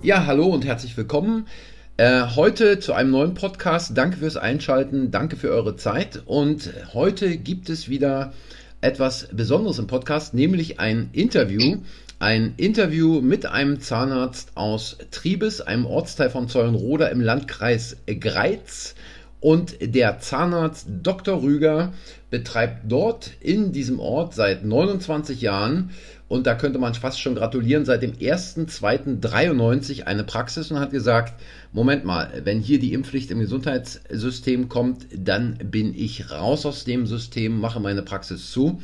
Ja, hallo und herzlich willkommen. Äh, heute zu einem neuen Podcast. Danke fürs Einschalten, danke für eure Zeit. Und heute gibt es wieder etwas Besonderes im Podcast, nämlich ein Interview. Ein Interview mit einem Zahnarzt aus Triebes, einem Ortsteil von Zeulenroda im Landkreis Greiz. Und der Zahnarzt Dr. Rüger betreibt dort in diesem Ort seit 29 Jahren und da könnte man fast schon gratulieren, seit dem 1.2.93 eine Praxis und hat gesagt, Moment mal, wenn hier die Impfpflicht im Gesundheitssystem kommt, dann bin ich raus aus dem System, mache meine Praxis zu.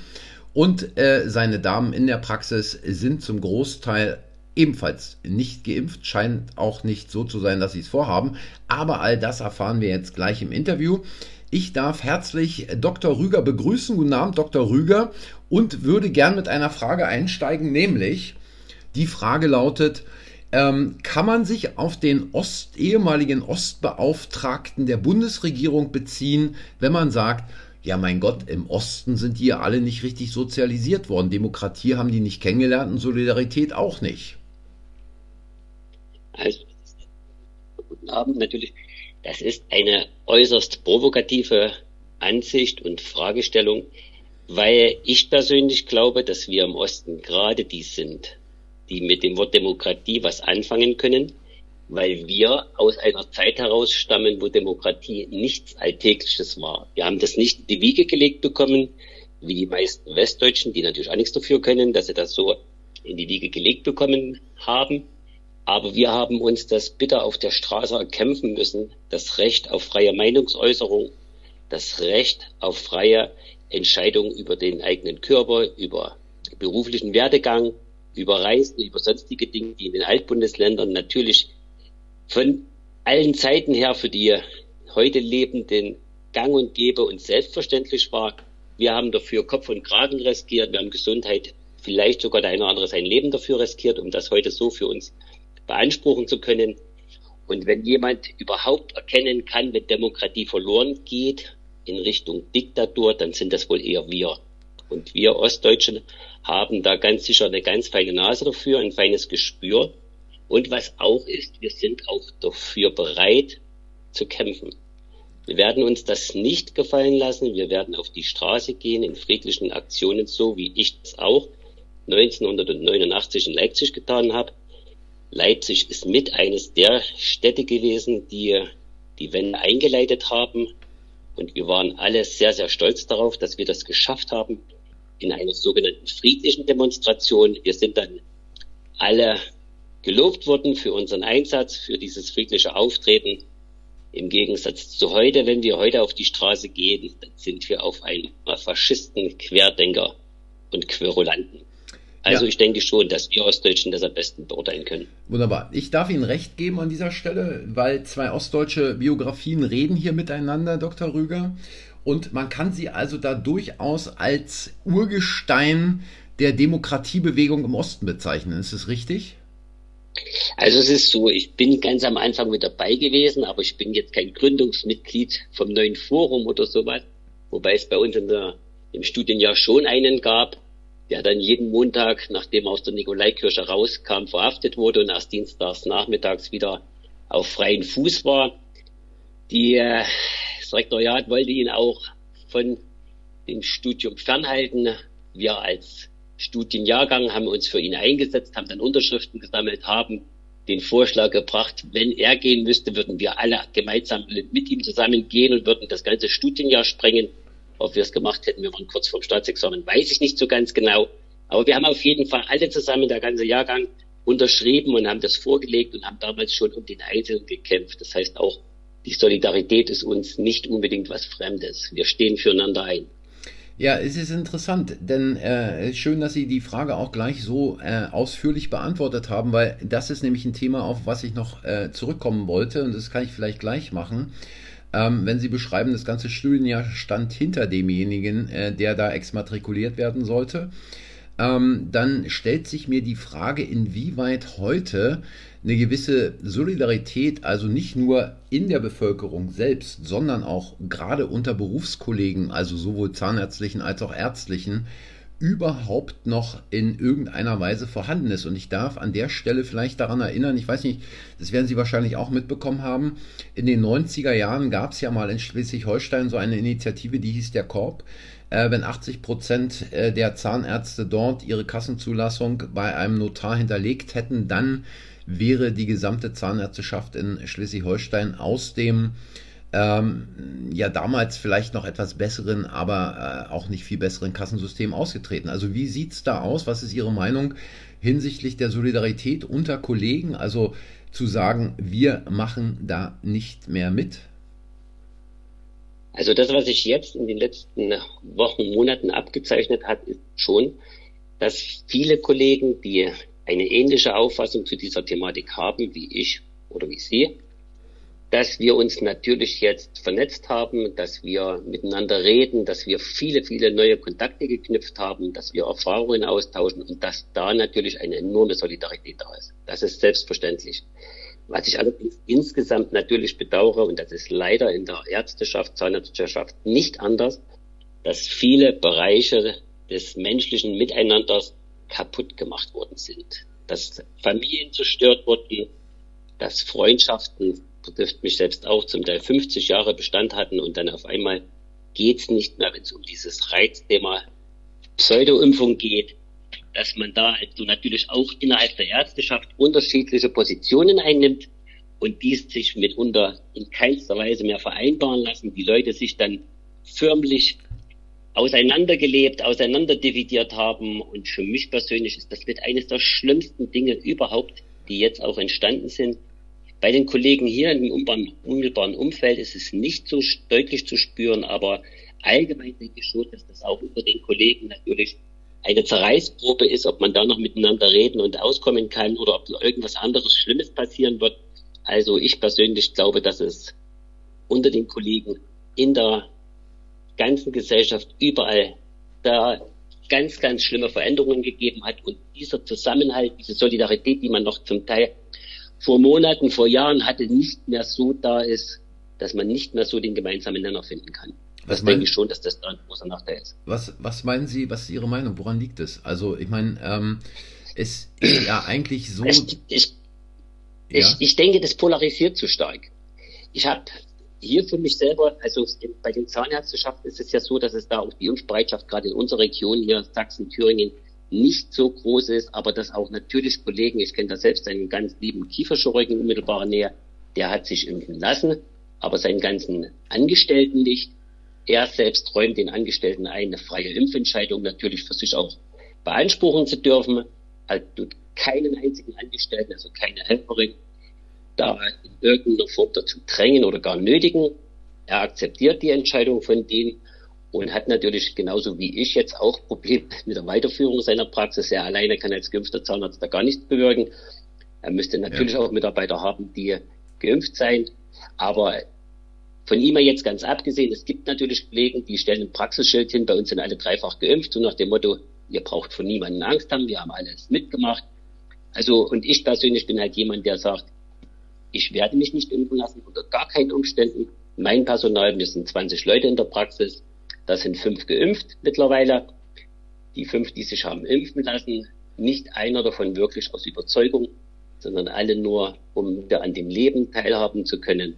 Und äh, seine Damen in der Praxis sind zum Großteil ebenfalls nicht geimpft, scheint auch nicht so zu sein, dass sie es vorhaben. Aber all das erfahren wir jetzt gleich im Interview. Ich darf herzlich Dr. Rüger begrüßen. Guten Abend, Dr. Rüger. Und würde gern mit einer Frage einsteigen, nämlich die Frage lautet, ähm, kann man sich auf den Ost, ehemaligen Ostbeauftragten der Bundesregierung beziehen, wenn man sagt, ja mein Gott, im Osten sind die ja alle nicht richtig sozialisiert worden. Demokratie haben die nicht kennengelernt und Solidarität auch nicht. Also, guten Abend natürlich. Das ist eine äußerst provokative Ansicht und Fragestellung, weil ich persönlich glaube, dass wir im Osten gerade die sind, die mit dem Wort Demokratie was anfangen können, weil wir aus einer Zeit heraus stammen, wo Demokratie nichts Alltägliches war. Wir haben das nicht in die Wiege gelegt bekommen, wie die meisten Westdeutschen, die natürlich auch nichts dafür können, dass sie das so in die Wiege gelegt bekommen haben. Aber wir haben uns das bitter auf der Straße erkämpfen müssen, das Recht auf freie Meinungsäußerung, das Recht auf freie Entscheidung über den eigenen Körper, über beruflichen Werdegang, über Reisen, über sonstige Dinge, die in den Altbundesländern natürlich von allen Zeiten her für die heute Lebenden gang und gäbe und selbstverständlich war. Wir haben dafür Kopf und Kragen riskiert, wir haben Gesundheit, vielleicht sogar der eine oder andere sein Leben dafür riskiert, um das heute so für uns beanspruchen zu können. Und wenn jemand überhaupt erkennen kann, wenn Demokratie verloren geht in Richtung Diktatur, dann sind das wohl eher wir. Und wir Ostdeutschen haben da ganz sicher eine ganz feine Nase dafür, ein feines Gespür. Und was auch ist, wir sind auch dafür bereit zu kämpfen. Wir werden uns das nicht gefallen lassen. Wir werden auf die Straße gehen in friedlichen Aktionen, so wie ich es auch 1989 in Leipzig getan habe. Leipzig ist mit eines der Städte gewesen, die die Wende eingeleitet haben. Und wir waren alle sehr, sehr stolz darauf, dass wir das geschafft haben in einer sogenannten friedlichen Demonstration. Wir sind dann alle gelobt worden für unseren Einsatz, für dieses friedliche Auftreten. Im Gegensatz zu heute, wenn wir heute auf die Straße gehen, dann sind wir auf einmal Faschisten, Querdenker und Querulanten. Also ja. ich denke schon, dass wir Ostdeutschen das am besten beurteilen können. Wunderbar. Ich darf Ihnen recht geben an dieser Stelle, weil zwei ostdeutsche Biografien reden hier miteinander, Dr. Rüger. Und man kann sie also da durchaus als Urgestein der Demokratiebewegung im Osten bezeichnen. Ist es richtig? Also es ist so, ich bin ganz am Anfang mit dabei gewesen, aber ich bin jetzt kein Gründungsmitglied vom neuen Forum oder sowas, wobei es bei uns in der, im Studienjahr schon einen gab der dann jeden Montag, nachdem er aus der Nikolaikirche rauskam, verhaftet wurde und erst dienstags nachmittags wieder auf freien Fuß war. Die, äh, das Rektoriat wollte ihn auch von dem Studium fernhalten. Wir als Studienjahrgang haben uns für ihn eingesetzt, haben dann Unterschriften gesammelt, haben den Vorschlag gebracht, wenn er gehen müsste, würden wir alle gemeinsam mit ihm zusammen gehen und würden das ganze Studienjahr sprengen. Ob wir es gemacht hätten, wir waren kurz vorm Staatsexamen, weiß ich nicht so ganz genau. Aber wir haben auf jeden Fall alle zusammen, der ganze Jahrgang, unterschrieben und haben das vorgelegt und haben damals schon um den Einzelnen gekämpft. Das heißt auch, die Solidarität ist uns nicht unbedingt was Fremdes. Wir stehen füreinander ein. Ja, es ist interessant, denn äh, schön, dass Sie die Frage auch gleich so äh, ausführlich beantwortet haben, weil das ist nämlich ein Thema, auf was ich noch äh, zurückkommen wollte und das kann ich vielleicht gleich machen ähm, wenn Sie beschreiben, das ganze Studienjahr stand hinter demjenigen, äh, der da exmatrikuliert werden sollte, ähm, dann stellt sich mir die Frage, inwieweit heute eine gewisse Solidarität, also nicht nur in der Bevölkerung selbst, sondern auch gerade unter Berufskollegen, also sowohl zahnärztlichen als auch ärztlichen, überhaupt noch in irgendeiner Weise vorhanden ist. Und ich darf an der Stelle vielleicht daran erinnern, ich weiß nicht, das werden Sie wahrscheinlich auch mitbekommen haben, in den 90er Jahren gab es ja mal in Schleswig-Holstein so eine Initiative, die hieß der Korb. Äh, wenn 80 Prozent äh, der Zahnärzte dort ihre Kassenzulassung bei einem Notar hinterlegt hätten, dann wäre die gesamte Zahnärzteschaft in Schleswig-Holstein aus dem ähm, ja damals vielleicht noch etwas besseren, aber äh, auch nicht viel besseren Kassensystem ausgetreten. Also wie sieht es da aus? Was ist Ihre Meinung hinsichtlich der Solidarität unter Kollegen? Also zu sagen, wir machen da nicht mehr mit? Also das, was sich jetzt in den letzten Wochen, Monaten abgezeichnet hat, ist schon, dass viele Kollegen, die eine ähnliche Auffassung zu dieser Thematik haben wie ich oder wie Sie, dass wir uns natürlich jetzt vernetzt haben, dass wir miteinander reden, dass wir viele, viele neue Kontakte geknüpft haben, dass wir Erfahrungen austauschen und dass da natürlich eine enorme Solidarität da ist. Das ist selbstverständlich. Was ich allerdings insgesamt natürlich bedauere, und das ist leider in der Ärzteschaft, Zahnärzteschaft nicht anders, dass viele Bereiche des menschlichen Miteinanders kaputt gemacht worden sind. Dass Familien zerstört wurden, dass Freundschaften betrifft mich selbst auch, zum Teil 50 Jahre Bestand hatten und dann auf einmal geht's nicht mehr, wenn es um dieses Reizthema Pseudoimpfung geht, dass man da also natürlich auch innerhalb der Ärzteschaft unterschiedliche Positionen einnimmt und dies sich mitunter in keinster Weise mehr vereinbaren lassen. Die Leute sich dann förmlich auseinandergelebt, auseinanderdividiert haben. Und für mich persönlich ist das mit eines der schlimmsten Dinge überhaupt, die jetzt auch entstanden sind. Bei den Kollegen hier im unmittelbaren Umfeld ist es nicht so deutlich zu spüren, aber allgemein denke ich schon, dass das auch unter den Kollegen natürlich eine Zerreißprobe ist, ob man da noch miteinander reden und auskommen kann oder ob irgendwas anderes Schlimmes passieren wird. Also ich persönlich glaube, dass es unter den Kollegen in der ganzen Gesellschaft überall da ganz, ganz schlimme Veränderungen gegeben hat und dieser Zusammenhalt, diese Solidarität, die man noch zum Teil vor Monaten, vor Jahren hatte, nicht mehr so da ist, dass man nicht mehr so den gemeinsamen Nenner finden kann. Was das denke ich schon, dass das da ein großer Nachteil ist. Was, was meinen Sie, was ist Ihre Meinung? Woran liegt es? Also, ich meine, ähm, es ist ja eigentlich so. Ich, ich, ja? ich, ich denke, das polarisiert zu stark. Ich habe hier für mich selber, also bei den Zahnärzteschaften ist es ja so, dass es da auch die Impfbereitschaft gerade in unserer Region hier, Sachsen, Thüringen, nicht so groß ist, aber dass auch natürlich Kollegen, ich kenne da selbst einen ganz lieben Kieferchirurgen in unmittelbarer Nähe, der hat sich impfen lassen, aber seinen ganzen Angestellten nicht. Er selbst räumt den Angestellten ein, eine freie Impfentscheidung natürlich für sich auch beanspruchen zu dürfen. Er tut keinen einzigen Angestellten, also keine Helferin, da in irgendeiner Form dazu drängen oder gar nötigen. Er akzeptiert die Entscheidung von denen und hat natürlich genauso wie ich jetzt auch Probleme mit der Weiterführung seiner Praxis. Er alleine kann als geimpfter Zahnarzt da gar nichts bewirken. Er müsste natürlich ja. auch Mitarbeiter haben, die geimpft sein. Aber von ihm jetzt ganz abgesehen, es gibt natürlich Kollegen, die stellen ein Praxisschild hin, bei uns sind alle dreifach geimpft, so nach dem Motto, ihr braucht von niemandem Angst haben, wir haben alles mitgemacht. Also, und ich persönlich bin halt jemand, der sagt, ich werde mich nicht impfen lassen, unter gar keinen Umständen. Mein Personal, wir sind 20 Leute in der Praxis, da sind fünf geimpft mittlerweile. Die fünf, die sich haben impfen lassen, nicht einer davon wirklich aus Überzeugung, sondern alle nur, um wieder an dem Leben teilhaben zu können.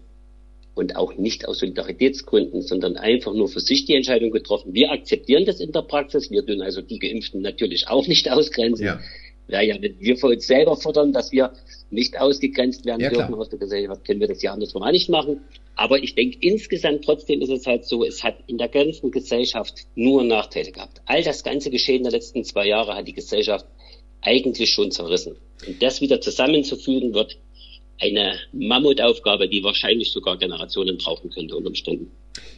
Und auch nicht aus Solidaritätsgründen, sondern einfach nur für sich die Entscheidung getroffen. Wir akzeptieren das in der Praxis. Wir tun also die Geimpften natürlich auch nicht ausgrenzen. Ja. Ja, ja, wenn wir für uns selber fordern, dass wir nicht ausgegrenzt werden ja, dürfen klar. aus der Gesellschaft, können wir das ja andersrum auch nicht machen. Aber ich denke, insgesamt trotzdem ist es halt so, es hat in der ganzen Gesellschaft nur Nachteile gehabt. All das ganze Geschehen der letzten zwei Jahre hat die Gesellschaft eigentlich schon zerrissen. Und das wieder zusammenzufügen wird eine Mammutaufgabe, die wahrscheinlich sogar Generationen brauchen könnte unter Umständen.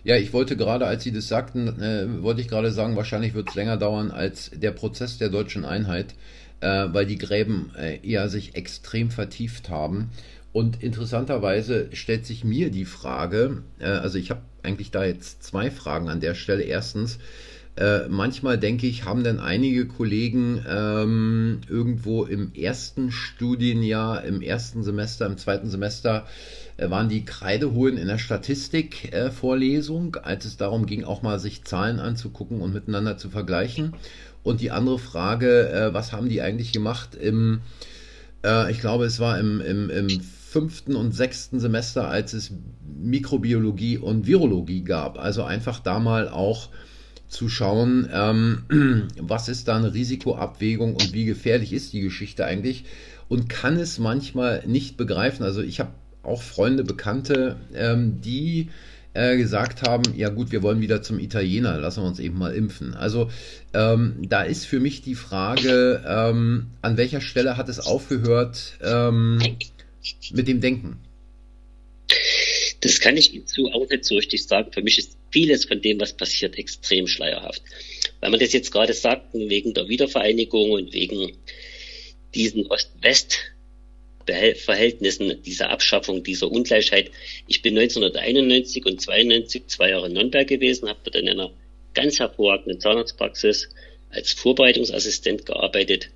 Ja, ich wollte gerade, als Sie das sagten, äh, wollte ich gerade sagen, wahrscheinlich wird es länger dauern als der Prozess der deutschen Einheit, äh, weil die Gräben äh, eher sich extrem vertieft haben. Und interessanterweise stellt sich mir die Frage, äh, also ich habe eigentlich da jetzt zwei Fragen an der Stelle. Erstens, Äh, manchmal denke ich, haben denn einige Kollegen ähm, irgendwo im ersten Studienjahr, im ersten Semester, im zweiten Semester äh, waren die Kreide holen in der Statistikvorlesung, äh, als es darum ging, auch mal sich Zahlen anzugucken und miteinander zu vergleichen. Und die andere Frage, äh, was haben die eigentlich gemacht im, äh, ich glaube, es war im, im, im fünften und sechsten Semester, als es Mikrobiologie und Virologie gab. Also einfach da mal auch zu schauen, ähm, was ist da eine Risikoabwägung und wie gefährlich ist die Geschichte eigentlich und kann es manchmal nicht begreifen. Also ich habe auch Freunde, Bekannte, ähm, die äh, gesagt haben, ja gut, wir wollen wieder zum Italiener, lassen wir uns eben mal impfen. Also ähm, da ist für mich die Frage, ähm, an welcher Stelle hat es aufgehört ähm, mit dem Denken? Das kann ich so auch nicht so richtig sagen. Für mich ist vieles von dem, was passiert, extrem schleierhaft. Weil man das jetzt gerade sagten, wegen der Wiedervereinigung und wegen diesen Ost-West- Verhältnissen, dieser Abschaffung, dieser Ungleichheit. Ich bin 1991 und 92 zwei Jahre in Nürnberg gewesen, habe dort in einer ganz hervorragenden Zahnarztpraxis als Vorbereitungsassistent gearbeitet.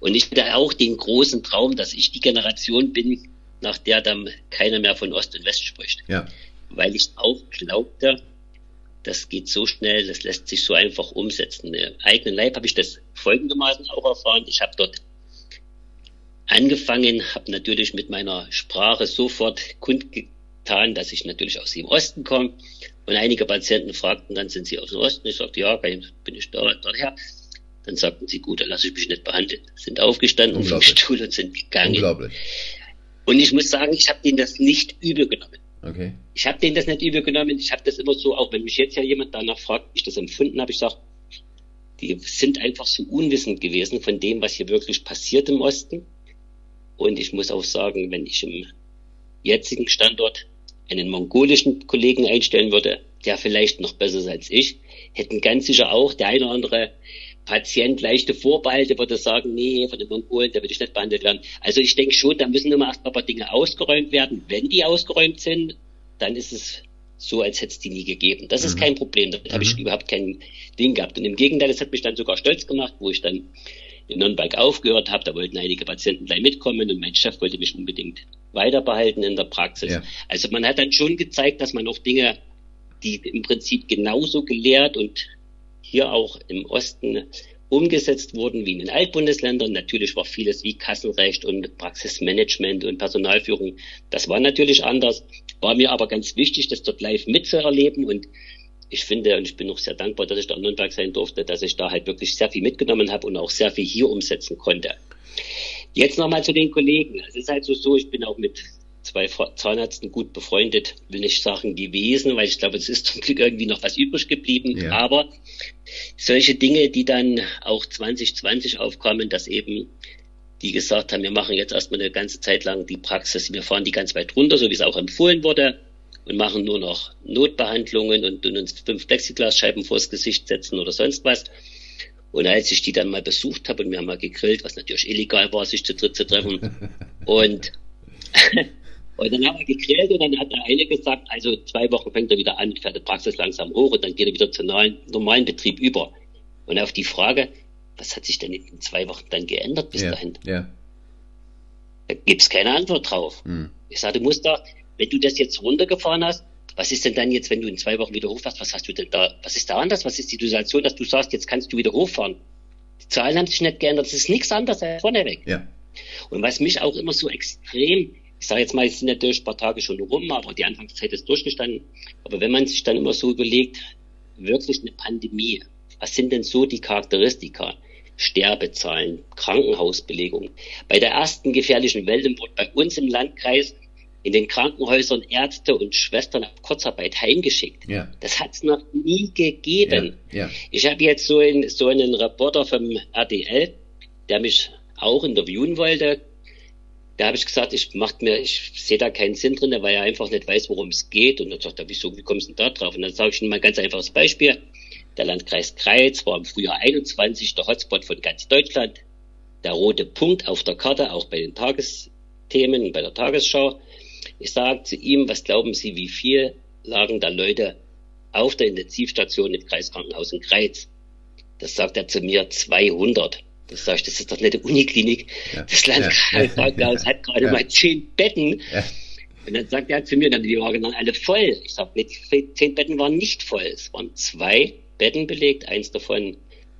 Und ich hatte auch den großen Traum, dass ich die Generation bin, nach der dann keiner mehr von Ost und West spricht. Ja. Weil ich auch glaubte, das geht so schnell, das lässt sich so einfach umsetzen. Im eigenen Leib habe ich das folgendermaßen auch erfahren. Ich habe dort angefangen, habe natürlich mit meiner Sprache sofort kundgetan, dass ich natürlich aus dem Osten komme. Und einige Patienten fragten dann, sind Sie aus dem Osten? Ich sagte, ja, bin ich da, daher. Dann sagten sie, gut, dann lasse ich mich nicht behandeln. Sind aufgestanden vom Stuhl und sind gegangen. Unglaublich. Und ich muss sagen, ich habe denen das nicht übel genommen. Okay. Ich habe denen das nicht übel genommen. Ich habe das immer so, auch wenn mich jetzt ja jemand danach fragt, wie ich das empfunden habe, ich sage, die sind einfach so unwissend gewesen von dem, was hier wirklich passiert im Osten. Und ich muss auch sagen, wenn ich im jetzigen Standort einen mongolischen Kollegen einstellen würde, der vielleicht noch besser ist als ich, hätten ganz sicher auch der eine oder andere Patient leichte Vorbehalte würde sagen, nee, von den Mongolen, der will ich nicht behandelt werden. Also ich denke schon, da müssen immer erst ein paar Dinge ausgeräumt werden. Wenn die ausgeräumt sind, dann ist es so, als hätte es die nie gegeben. Das mhm. ist kein Problem. Da mhm. habe ich überhaupt kein Ding gehabt. Und im Gegenteil, das hat mich dann sogar stolz gemacht, wo ich dann in Nürnberg aufgehört habe. Da wollten einige Patienten gleich mitkommen und mein Chef wollte mich unbedingt weiter behalten in der Praxis. Ja. Also man hat dann schon gezeigt, dass man auch Dinge, die im Prinzip genauso gelehrt und hier auch im Osten umgesetzt wurden wie in den Altbundesländern. Natürlich war vieles wie Kassenrecht und Praxismanagement und Personalführung. Das war natürlich anders. War mir aber ganz wichtig, das dort live mitzuerleben und ich finde, und ich bin auch sehr dankbar, dass ich da in Nürnberg sein durfte, dass ich da halt wirklich sehr viel mitgenommen habe und auch sehr viel hier umsetzen konnte. Jetzt nochmal zu den Kollegen. Es ist halt so, so, ich bin auch mit zwei Zahnärzten gut befreundet, will nicht sagen gewesen, weil ich glaube, es ist zum Glück irgendwie noch was übrig geblieben. Ja. Aber solche Dinge, die dann auch 2020 aufkamen, dass eben die gesagt haben, wir machen jetzt erstmal eine ganze Zeit lang die Praxis, wir fahren die ganz weit runter, so wie es auch empfohlen wurde und machen nur noch Notbehandlungen und, und uns fünf Plexiglasscheiben vors Gesicht setzen oder sonst was. Und als ich die dann mal besucht habe und wir haben mal gegrillt, was natürlich illegal war, sich zu dritt zu treffen. und, und dann haben wir gegrillt und dann hat der eine gesagt, also zwei Wochen fängt er wieder an, fährt die Praxis langsam hoch und dann geht er wieder zum normalen, normalen Betrieb über. Und auf die Frage, was hat sich denn in zwei Wochen dann geändert bis ja, dahin? Ja. Da gibt's keine Antwort drauf. Hm. Ich sage, du musst da, wenn du das jetzt runtergefahren hast, was ist denn dann jetzt, wenn du in zwei Wochen wieder hochfährst, was hast du denn da, was ist da anders? Was ist die Situation, dass du sagst, jetzt kannst du wieder hochfahren? Die Zahlen haben sich nicht geändert, es ist nichts anderes als vorneweg. Ja. Und was mich auch immer so extrem, ich sage jetzt mal, es sind natürlich ein paar Tage schon rum, aber die Anfangszeit ist durchgestanden. Aber wenn man sich dann immer so überlegt, wirklich eine Pandemie, was sind denn so die Charakteristika? Sterbezahlen, Krankenhausbelegung. Bei der ersten gefährlichen Welle wurde bei uns im Landkreis in den Krankenhäusern Ärzte und Schwestern auf Kurzarbeit heimgeschickt. Ja. Das hat es noch nie gegeben. Ja. Ja. Ich habe jetzt so, ein, so einen Reporter vom RDL, der mich auch interviewen wollte. Da habe ich gesagt, ich mach mir, ich sehe da keinen Sinn drin, weil er einfach nicht weiß, worum es geht. Und dann sagt er, wieso, wie kommst du denn da drauf? Und dann sage ich ihm mal ein ganz einfaches Beispiel. Der Landkreis Kreiz war im Frühjahr 21 der Hotspot von ganz Deutschland. Der rote Punkt auf der Karte, auch bei den Tagesthemen, bei der Tagesschau. Ich sage zu ihm, was glauben Sie, wie viel lagen da Leute auf der Intensivstation im Kreiskrankenhaus in Kreiz? Das sagt er zu mir 200. Das sage ich, das ist doch nicht eine Uniklinik. Ja. Das Landkrankenhaus ja. hat gerade ja. mal zehn Betten. Und dann sagt er zu mir, dann die waren dann alle voll. Ich sage, die zehn Betten waren nicht voll. Es waren zwei Betten belegt, eins davon,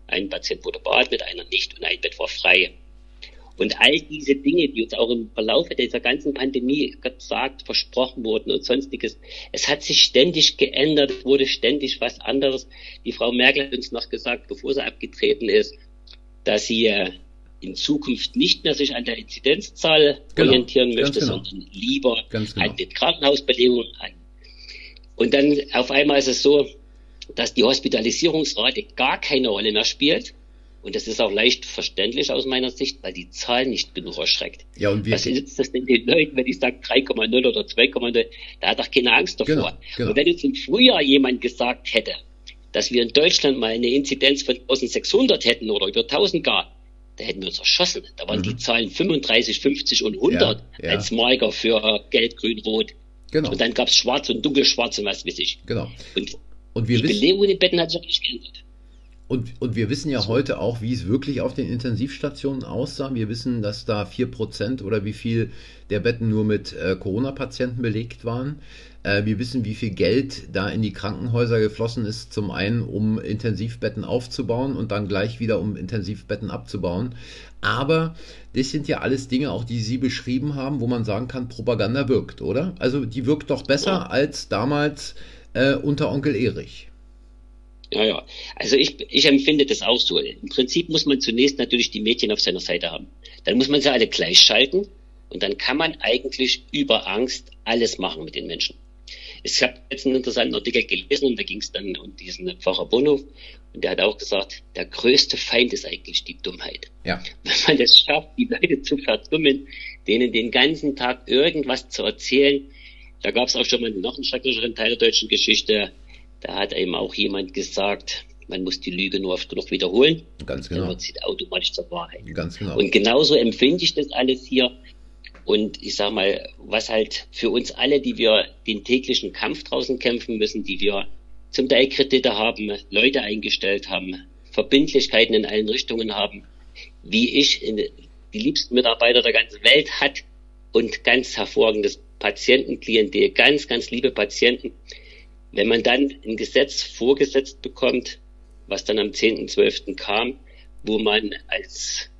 ein Patient wurde beatmet, einer nicht und ein Bett war frei. Und all diese Dinge, die uns auch im Verlauf dieser ganzen Pandemie gesagt, versprochen wurden und sonstiges, es hat sich ständig geändert, wurde ständig was anderes. Die Frau Merkel hat uns noch gesagt, bevor sie abgetreten ist, dass sie äh, in Zukunft nicht mehr sich an der Inzidenzzahl genau, orientieren möchte, genau. sondern lieber genau. an den Krankenhausbelegungen an. Und dann auf einmal ist es so, dass die Hospitalisierungsrate gar keine Rolle mehr spielt. Und das ist auch leicht verständlich aus meiner Sicht, weil die Zahl nicht genug erschreckt. Ja, und wir Was nützt das denn den Leuten, wenn ich sage 3,0 oder 2,0? Da hat doch keine Angst davor. Genau, genau. Und wenn jetzt im Frühjahr jemand gesagt hätte, dass wir in Deutschland mal eine Inzidenz von 1600 hätten oder über 1000 gar, da hätten wir uns erschossen. Da waren mhm. die Zahlen 35, 50 und 100 ja, ja. als Marker für Gelb, Grün, Rot. Genau. Und dann gab es Schwarz und Dunkelschwarz und was weiß ich. Genau. Und, und wir die wissen, Belegung in den Betten hat sich auch nicht geändert. Und, und wir wissen ja heute auch, wie es wirklich auf den Intensivstationen aussah. Wir wissen, dass da 4% oder wie viel der Betten nur mit äh, Corona-Patienten belegt waren. Äh, wir wissen, wie viel Geld da in die Krankenhäuser geflossen ist. Zum einen, um Intensivbetten aufzubauen und dann gleich wieder, um Intensivbetten abzubauen. Aber das sind ja alles Dinge, auch die Sie beschrieben haben, wo man sagen kann, Propaganda wirkt, oder? Also die wirkt doch besser ja. als damals äh, unter Onkel Erich. Ja, ja. Also ich, ich empfinde das auch so. Im Prinzip muss man zunächst natürlich die Medien auf seiner Seite haben. Dann muss man sie alle gleichschalten und dann kann man eigentlich über Angst alles machen mit den Menschen. Ich habe jetzt einen interessanten Artikel gelesen und da ging es dann um diesen Pfarrer Bono und der hat auch gesagt, der größte Feind ist eigentlich die Dummheit. Ja. Wenn man es schafft, die Leute zu verdummen, denen den ganzen Tag irgendwas zu erzählen, da gab es auch schon mal noch einen schrecklicheren Teil der deutschen Geschichte, da hat eben auch jemand gesagt, man muss die Lüge nur oft genug wiederholen. Ganz genau. Dann wird sie automatisch zur Wahrheit. Ganz genau. Und genauso empfinde ich das alles hier. Und ich sag mal, was halt für uns alle, die wir den täglichen Kampf draußen kämpfen müssen, die wir zum Teil Kredite haben, Leute eingestellt haben, Verbindlichkeiten in allen Richtungen haben, wie ich die liebsten Mitarbeiter der ganzen Welt hat und ganz hervorragendes Patientenklientel, ganz, ganz liebe Patienten, wenn man dann ein Gesetz vorgesetzt bekommt, was dann am 10.12. kam, wo man als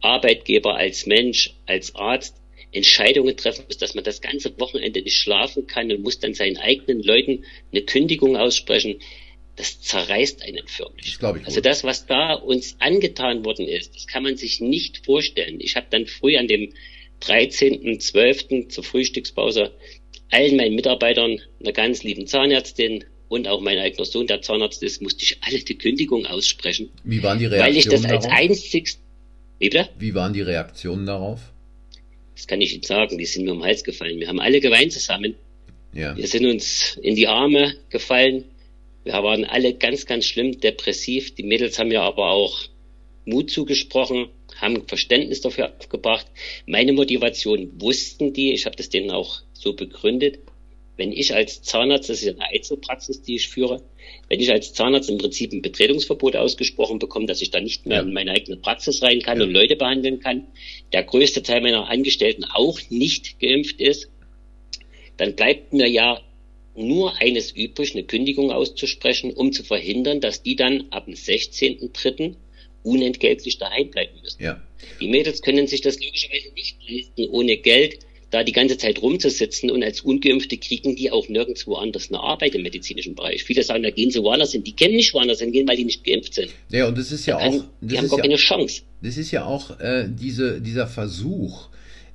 Arbeitgeber, als Mensch, als Arzt Entscheidungen treffen muss, dass man das ganze Wochenende nicht schlafen kann und muss dann seinen eigenen Leuten eine Kündigung aussprechen, das zerreißt einen förmlich. Das also das, was da uns angetan worden ist, das kann man sich nicht vorstellen. Ich habe dann früh an dem 13.12. zur Frühstückspause allen meinen Mitarbeitern, einer ganz lieben Zahnärztin und auch mein eigener Sohn, der Zahnarzt ist, musste ich alle die Kündigung aussprechen. Wie waren die Reaktionen Weil ich das darauf? als einzigst... Wie? Wie waren die Reaktionen darauf? Das kann ich Ihnen sagen, die sind mir um den Hals gefallen. Wir haben alle geweint zusammen. Ja. Wir sind uns in die Arme gefallen. Wir waren alle ganz, ganz schlimm depressiv. Die Mädels haben ja aber auch Mut zugesprochen, haben Verständnis dafür aufgebracht. Meine Motivation wussten die. Ich habe das denen auch so begründet, wenn ich als Zahnarzt, das ist eine Einzelpraxis, die ich führe, wenn ich als Zahnarzt im Prinzip ein Betretungsverbot ausgesprochen bekomme, dass ich da nicht mehr ja. in meine eigene Praxis rein kann ja. und Leute behandeln kann, der größte Teil meiner Angestellten auch nicht geimpft ist, dann bleibt mir ja nur eines übrig, eine Kündigung auszusprechen, um zu verhindern, dass die dann ab dem 16.3. unentgeltlich daheim bleiben müssen. Ja. Die Mädels können sich das logischerweise nicht leisten, ohne Geld da die ganze Zeit rumzusitzen und als Ungeimpfte kriegen die auch nirgendwo anders eine Arbeit im medizinischen Bereich. Viele sagen, da gehen sie woanders hin. Die kennen nicht woanders hingehen, weil die nicht geimpft sind. Ja, und das ist ja kann, auch. die haben gar ja, keine Chance. Das ist ja auch äh, diese, dieser Versuch,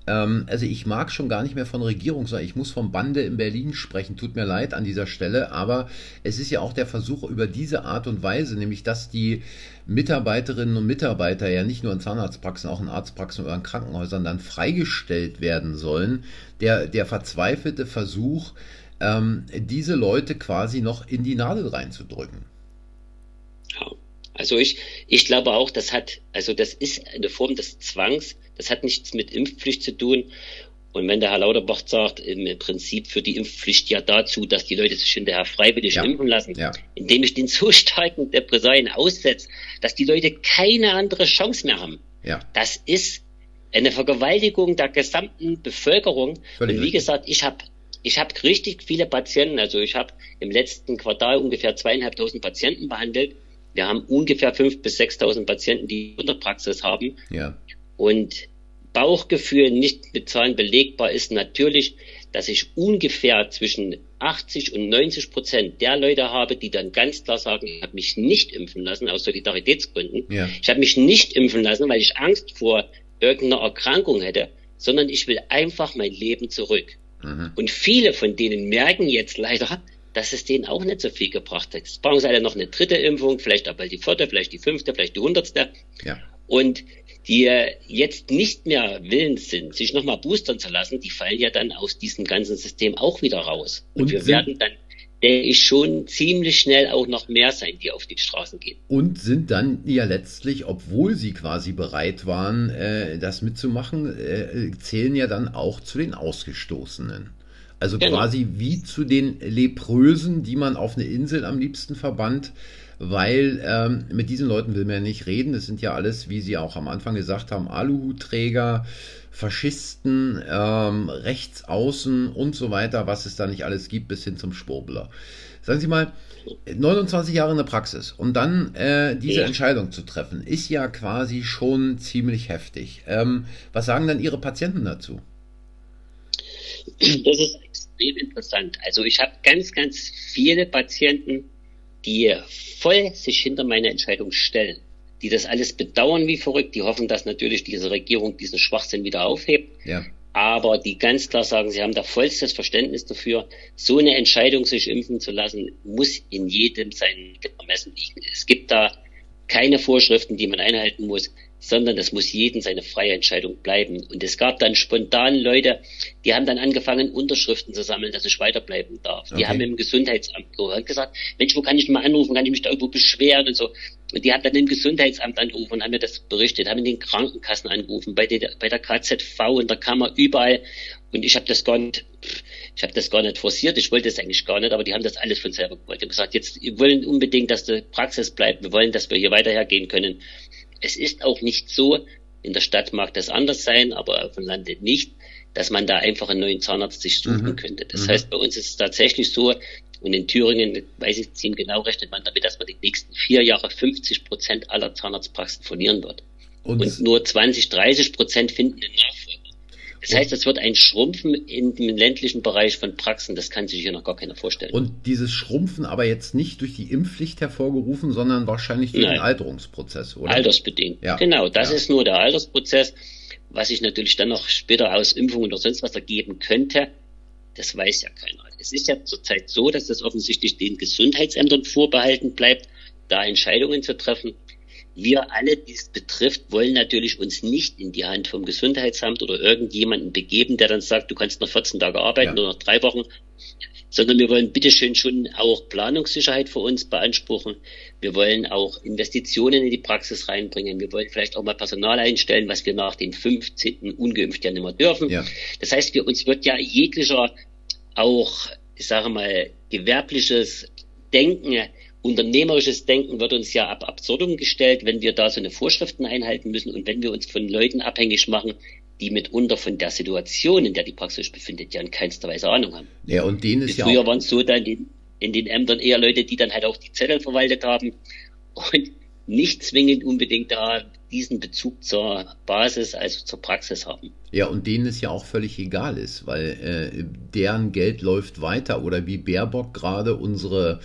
ähm, also ich mag schon gar nicht mehr von Regierung sagen, ich muss vom Bande in Berlin sprechen, tut mir leid an dieser Stelle, aber es ist ja auch der Versuch über diese Art und Weise, nämlich dass die Mitarbeiterinnen und Mitarbeiter ja nicht nur in Zahnarztpraxen, auch in Arztpraxen oder in Krankenhäusern dann freigestellt werden sollen, der, der verzweifelte Versuch, ähm, diese Leute quasi noch in die Nadel reinzudrücken. Also ich, ich glaube auch, das hat, also das ist eine Form des Zwangs, das hat nichts mit Impfpflicht zu tun. Und wenn der Herr Lauterbach sagt, im Prinzip für die Impfpflicht ja dazu, dass die Leute sich hinterher freiwillig ja. impfen lassen, ja. indem ich den so starken Depressalien aussetze, dass die Leute keine andere Chance mehr haben. Ja. Das ist eine Vergewaltigung der gesamten Bevölkerung. Völlig und wie gesagt, ich habe ich habe richtig viele Patienten, also ich habe im letzten Quartal ungefähr zweieinhalbtausend Patienten behandelt. Wir haben ungefähr fünf bis sechstausend Patienten, die in der Praxis haben. Ja. Und Bauchgefühl nicht mit Zahlen belegbar ist natürlich, dass ich ungefähr zwischen 80 und 90 Prozent der Leute habe, die dann ganz klar sagen, ich habe mich nicht impfen lassen aus Solidaritätsgründen. Ja. Ich habe mich nicht impfen lassen, weil ich Angst vor irgendeiner Erkrankung hätte, sondern ich will einfach mein Leben zurück. Mhm. Und viele von denen merken jetzt leider, dass es denen auch nicht so viel gebracht hat. Jetzt brauchen sie alle noch eine dritte Impfung, vielleicht bald die vierte, vielleicht die fünfte, vielleicht die hundertste. Ja. Und die jetzt nicht mehr willens sind, sich nochmal boostern zu lassen, die fallen ja dann aus diesem ganzen System auch wieder raus. Und, Und wir werden dann denke ich, schon ziemlich schnell auch noch mehr sein, die auf die Straßen gehen. Und sind dann ja letztlich, obwohl sie quasi bereit waren, äh, das mitzumachen, äh, zählen ja dann auch zu den Ausgestoßenen. Also genau. quasi wie zu den Leprösen, die man auf eine Insel am liebsten verbannt, weil ähm, mit diesen Leuten will man ja nicht reden. Das sind ja alles, wie Sie auch am Anfang gesagt haben, Aluhutträger, Faschisten, ähm, Rechtsaußen und so weiter, was es da nicht alles gibt, bis hin zum Schwurbler. Sagen Sie mal, 29 Jahre in der Praxis und dann äh, diese ja. Entscheidung zu treffen, ist ja quasi schon ziemlich heftig. Ähm, was sagen dann Ihre Patienten dazu? Das ist extrem interessant. Also ich habe ganz, ganz viele Patienten, die voll sich hinter meine Entscheidung stellen, die das alles bedauern wie verrückt, die hoffen, dass natürlich diese Regierung diesen Schwachsinn wieder aufhebt. Ja. Aber die ganz klar sagen, sie haben da vollstes Verständnis dafür. So eine Entscheidung, sich impfen zu lassen, muss in jedem sein Ermessen liegen. Es gibt da keine Vorschriften, die man einhalten muss sondern das muss jedem seine freie Entscheidung bleiben. Und es gab dann spontan Leute, die haben dann angefangen, Unterschriften zu sammeln, dass ich weiterbleiben darf. Okay. Die haben im Gesundheitsamt gehört, gesagt, Mensch, wo kann ich mal anrufen, kann ich mich da irgendwo beschweren und so. Und die haben dann im Gesundheitsamt angerufen und haben mir das berichtet, haben in den Krankenkassen angerufen, bei der, bei der KZV und der Kammer, überall. Und ich habe das gar nicht, ich habe das gar nicht forciert, ich wollte das eigentlich gar nicht, aber die haben das alles von selber gewollt. Die haben gesagt, jetzt, wir wollen unbedingt, dass die Praxis bleibt, wir wollen, dass wir hier weiterhergehen können. Es ist auch nicht so, in der Stadt mag das anders sein, aber auf dem Lande nicht, dass man da einfach einen neuen Zahnarzt sich suchen mhm. könnte. Das mhm. heißt, bei uns ist es tatsächlich so, und in Thüringen, weiß ich ziemlich genau, rechnet man damit, dass man die nächsten vier Jahre 50 Prozent aller Zahnarztpraxen verlieren wird. Und, und nur 20, 30 Prozent finden einen Nachfolger. Das heißt, es wird ein Schrumpfen in dem ländlichen Bereich von Praxen. Das kann sich hier noch gar keiner vorstellen. Und dieses Schrumpfen aber jetzt nicht durch die Impfpflicht hervorgerufen, sondern wahrscheinlich durch Nein. den Alterungsprozess, oder? Altersbedingt. Ja. Genau, das ja. ist nur der Altersprozess. Was sich natürlich dann noch später aus Impfungen oder sonst was ergeben könnte, das weiß ja keiner. Es ist ja zurzeit so, dass das offensichtlich den Gesundheitsämtern vorbehalten bleibt, da Entscheidungen zu treffen wir alle, die es betrifft, wollen natürlich uns nicht in die Hand vom Gesundheitsamt oder irgendjemanden begeben, der dann sagt, du kannst noch 14 Tage arbeiten ja. oder noch drei Wochen, sondern wir wollen bitteschön schon auch Planungssicherheit für uns beanspruchen. Wir wollen auch Investitionen in die Praxis reinbringen. Wir wollen vielleicht auch mal Personal einstellen, was wir nach dem 15. ungeimpft ja nicht mehr dürfen. Ja. Das heißt, wir uns wird ja jeglicher auch, ich sage mal, gewerbliches Denken unternehmerisches Denken wird uns ja ab absurdum gestellt, wenn wir da so eine Vorschriften einhalten müssen und wenn wir uns von Leuten abhängig machen, die mitunter von der Situation, in der die Praxis befindet, ja in keinster Weise Ahnung haben. Ja, und denen ist ja Früher waren es so dann in, in den Ämtern eher Leute, die dann halt auch die Zettel verwaltet haben und nicht zwingend unbedingt da diesen Bezug zur Basis, also zur Praxis haben. Ja, und denen es ja auch völlig egal ist, weil äh, deren Geld läuft weiter oder wie Baerbock gerade unsere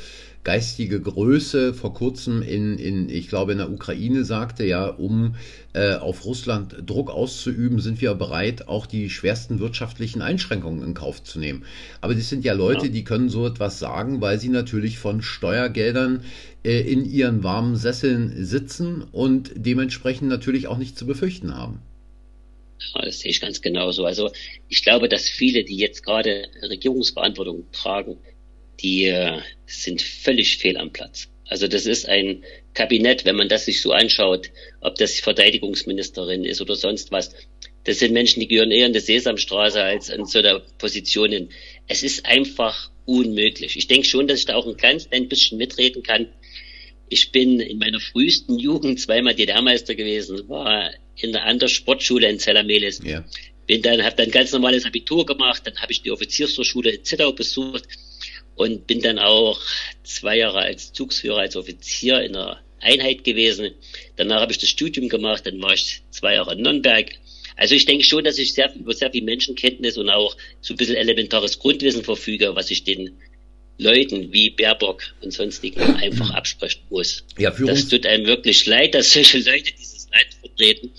geistige Größe vor kurzem in, in ich glaube, in der Ukraine sagte, ja, um äh, auf Russland Druck auszuüben, sind wir bereit, auch die schwersten wirtschaftlichen Einschränkungen in Kauf zu nehmen. Aber das sind ja Leute, die können so etwas sagen, weil sie natürlich von Steuergeldern äh, in ihren warmen Sesseln sitzen und dementsprechend natürlich auch nicht zu befürchten haben. Ja, das sehe ich ganz genauso. Also ich glaube, dass viele, die jetzt gerade Regierungsverantwortung tragen, die äh, sind völlig fehl am Platz. Also das ist ein Kabinett, wenn man das sich so anschaut, ob das Verteidigungsministerin ist oder sonst was, Das sind Menschen, die gehören eher in die Sesamstraße als in so einer Position. Es ist einfach unmöglich. Ich denke schon, dass ich da auch ein ganz ein bisschen mitreden kann. Ich bin in meiner frühesten Jugend zweimal DDR-Meister gewesen, war in der anderen Sportschule in Zellamelis. Ja. Bin dann, habe dann ganz normales Abitur gemacht, dann habe ich die Offiziershochschule in Zittau besucht und bin dann auch zwei Jahre als Zugsführer, als Offizier in einer Einheit gewesen. Danach habe ich das Studium gemacht, dann war ich zwei Jahre in Nürnberg. Also ich denke schon, dass ich sehr, über sehr viel Menschenkenntnis und auch so ein bisschen elementares Grundwissen verfüge, was ich den Leuten wie Baerbock und sonstigen einfach absprechen muss. Ja, das tut einem wirklich leid, dass solche Leute dieses Land vertreten.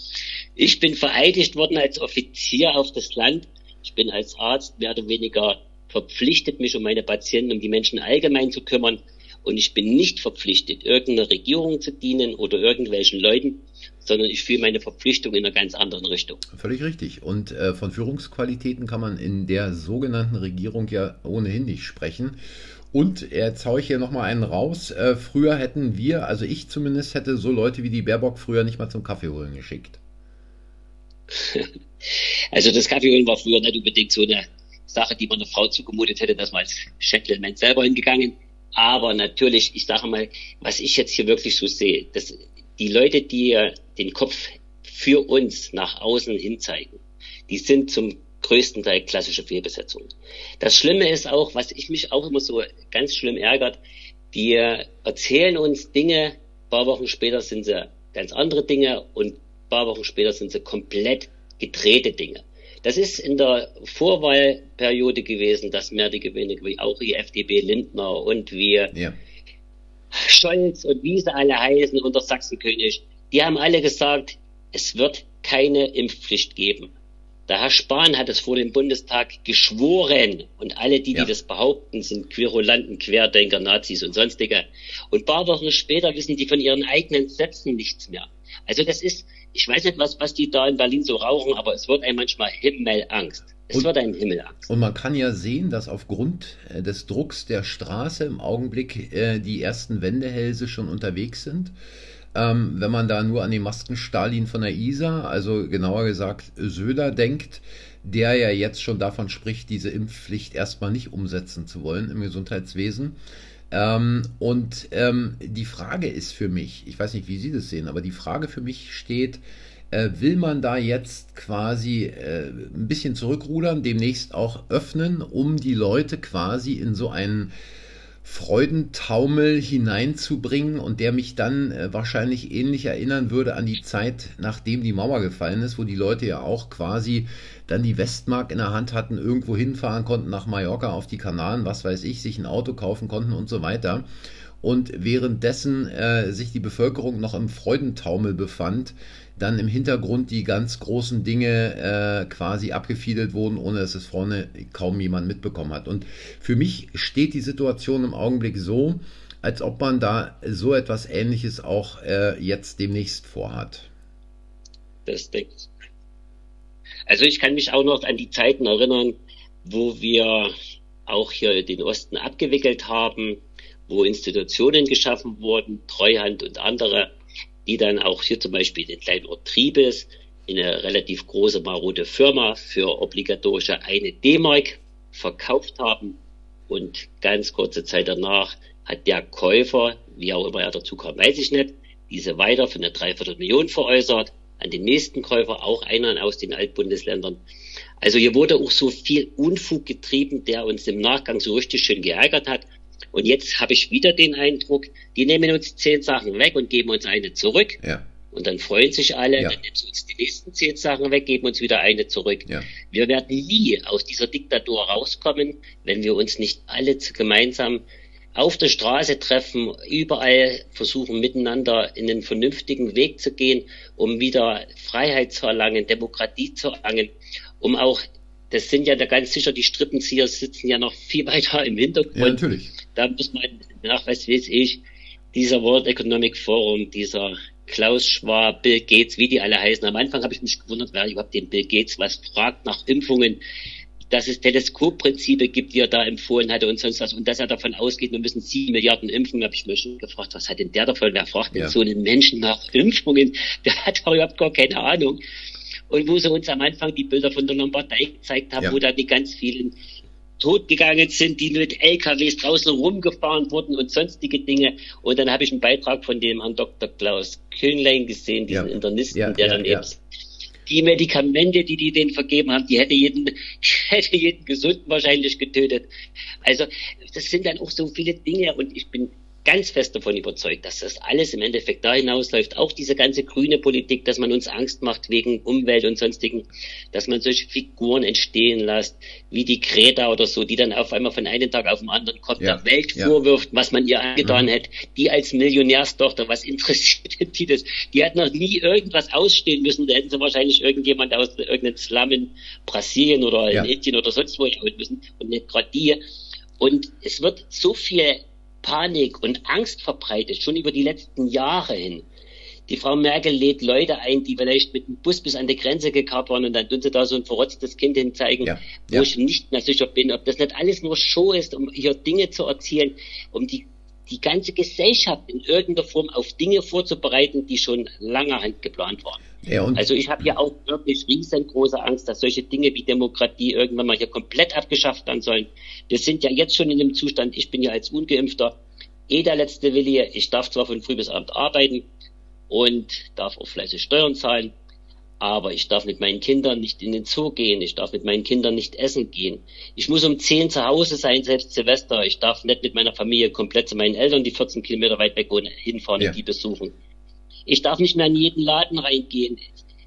Ich bin vereidigt worden als Offizier auf das Land. Ich bin als Arzt mehr oder weniger verpflichtet, mich um meine Patienten, um die Menschen allgemein zu kümmern. Und ich bin nicht verpflichtet, irgendeiner Regierung zu dienen oder irgendwelchen Leuten, sondern ich fühle meine Verpflichtung in einer ganz anderen Richtung. Völlig richtig. Und äh, von Führungsqualitäten kann man in der sogenannten Regierung ja ohnehin nicht sprechen. Und jetzt haue ich hier nochmal einen raus. Äh, früher hätten wir, also ich zumindest, hätte so Leute wie die Baerbock früher nicht mal zum Kaffee holen geschickt. also das Kaffee holen war früher nicht unbedingt so eine Sache, die man einer Frau zugemutet hätte, dass man als Gentleman selber hingegangen. Aber natürlich, ich sage mal, was ich jetzt hier wirklich so sehe, dass die Leute, die den Kopf für uns nach außen hin zeigen, die sind zum größten Teil klassische Fehlbesetzungen. Das Schlimme ist auch, was ich mich auch immer so ganz schlimm ärgert, die erzählen uns Dinge, paar Wochen später sind sie ganz andere Dinge und paar Wochen später sind sie komplett gedrehte Dinge. Das ist in der Vorwahlperiode gewesen, dass mehr die Gewinne, wie auch die FDP Lindner und wie ja. Scholz und wie sie alle heißen unter Sachsenkönig, die haben alle gesagt, es wird keine Impfpflicht geben. Der Herr Spahn hat es vor dem Bundestag geschworen und alle, die, ja. die das behaupten, sind Querulanten, Querdenker, Nazis und sonstige. Und paar Wochen später wissen die von ihren eigenen Sätzen nichts mehr. Also das ist, ich weiß nicht, was, was die da in Berlin so rauchen, aber es wird einem manchmal Himmelangst. Es und, wird einem Himmelangst. Und man kann ja sehen, dass aufgrund äh, des Drucks der Straße im Augenblick äh, die ersten Wendehälse schon unterwegs sind. Ähm, wenn man da nur an den Masken-Stalin von der ISA, also genauer gesagt Söder, denkt, der ja jetzt schon davon spricht, diese Impfpflicht erstmal nicht umsetzen zu wollen im Gesundheitswesen. Ähm, und ähm, die Frage ist für mich, ich weiß nicht, wie Sie das sehen, aber die Frage für mich steht, äh, will man da jetzt quasi äh, ein bisschen zurückrudern, demnächst auch öffnen, um die Leute quasi in so einen Freudentaumel hineinzubringen und der mich dann äh, wahrscheinlich ähnlich erinnern würde an die Zeit, nachdem die Mauer gefallen ist, wo die Leute ja auch quasi dann die Westmark in der Hand hatten, irgendwo hinfahren konnten nach Mallorca auf die Kanaren, was weiß ich, sich ein Auto kaufen konnten und so weiter. Und währenddessen äh, sich die Bevölkerung noch im Freudentaumel befand, dann im Hintergrund die ganz großen Dinge äh, quasi abgefiedelt wurden, ohne dass es vorne kaum jemand mitbekommen hat. Und für mich steht die Situation im Augenblick so, als ob man da so etwas Ähnliches auch äh, jetzt demnächst vorhat. Das ich. Also ich kann mich auch noch an die Zeiten erinnern, wo wir auch hier den Osten abgewickelt haben, wo Institutionen geschaffen wurden, Treuhand und andere, die dann auch hier zum Beispiel den kleinen Ort Triebes, eine relativ große marode Firma für obligatorische eine D-Mark verkauft haben. Und ganz kurze Zeit danach hat der Käufer, wie auch immer er dazu kam, weiß ich nicht, diese weiter für eine Dreiviertelmillion veräußert, an den nächsten Käufer, auch einer aus den Altbundesländern. Also hier wurde auch so viel Unfug getrieben, der uns im Nachgang so richtig schön geärgert hat. Und jetzt habe ich wieder den Eindruck, die nehmen uns zehn Sachen weg und geben uns eine zurück. Ja. Und dann freuen sich alle, ja. dann nehmen sie uns die nächsten zehn Sachen weg, geben uns wieder eine zurück. Ja. Wir werden nie aus dieser Diktatur rauskommen, wenn wir uns nicht alle gemeinsam auf der Straße treffen, überall versuchen miteinander in einen vernünftigen Weg zu gehen, um wieder Freiheit zu erlangen, Demokratie zu erlangen, um auch das sind ja da ganz sicher, die Strippenzieher sitzen ja noch viel weiter im Hintergrund. Ja, natürlich. Da muss man nach, was weiß ich, dieser World Economic Forum, dieser Klaus Schwab, Bill Gates, wie die alle heißen. Am Anfang habe ich mich gewundert, wer überhaupt den Bill Gates was fragt nach Impfungen, dass es Teleskopprinzipe gibt, die er da empfohlen hatte und sonst was. Und dass er davon ausgeht, wir müssen sieben Milliarden impfen, habe ich mich schon gefragt, was hat denn der davon? Wer fragt denn ja. so einen Menschen nach Impfungen? Der hat doch überhaupt gar keine Ahnung. und wo sie uns am Anfang die Bilder von der Lombardei gezeigt haben, ja. wo da die ganz vielen totgegangen sind, die mit LKWs draußen rumgefahren wurden und sonstige Dinge. Und dann habe ich einen Beitrag von dem Herrn Dr. Klaus Kühnlein gesehen, diesen ja. Internisten, ja, der dann eben die Medikamente, die die denen vergeben haben, die hätte jeden, hätte jeden Gesunden wahrscheinlich getötet. Also das sind dann auch so viele Dinge und ich bin ganz fest davon überzeugt, dass das alles im Endeffekt da hinausläuft. Auch diese ganze grüne Politik, dass man uns Angst macht wegen Umwelt und sonstigen, dass man solche Figuren entstehen lässt, wie die Greta oder so, die dann auf einmal von einem Tag auf den anderen kommt, ja. der Welt ja. vorwirft, was man ihr angetan mhm. hätte. Die als Millionärstochter, was interessiert die das? Die hat noch nie irgendwas ausstehen müssen. Da hätten sie wahrscheinlich irgendjemand aus irgendeinem Slum in Brasilien oder in Indien oder sonst wo schauen müssen und nicht gerade die. Und es wird so viel Panik und Angst verbreitet, schon über die letzten Jahre hin. Die Frau Merkel lädt Leute ein, die vielleicht mit dem Bus bis an die Grenze gekarrt waren und dann tun sie da so ein verrotztes Kind hinzeigen, ja, wo ja. ich nicht mehr sicher bin, ob das nicht alles nur Show ist, um hier Dinge zu erzählen, um die, die ganze Gesellschaft in irgendeiner Form auf Dinge vorzubereiten, die schon langerhand geplant waren. Ja, also ich habe ja auch wirklich riesengroße Angst, dass solche Dinge wie Demokratie irgendwann mal hier komplett abgeschafft werden sollen. Wir sind ja jetzt schon in dem Zustand, ich bin ja als Ungeimpfter eh der letzte Willi. Ich darf zwar von früh bis abend arbeiten und darf auch fleißig Steuern zahlen, aber ich darf mit meinen Kindern nicht in den Zoo gehen, ich darf mit meinen Kindern nicht essen gehen. Ich muss um 10 zu Hause sein, selbst Silvester. Ich darf nicht mit meiner Familie komplett zu meinen Eltern, die 14 Kilometer weit weg wohnen, hinfahren ja. und die besuchen. Ich darf nicht mehr in jeden Laden reingehen.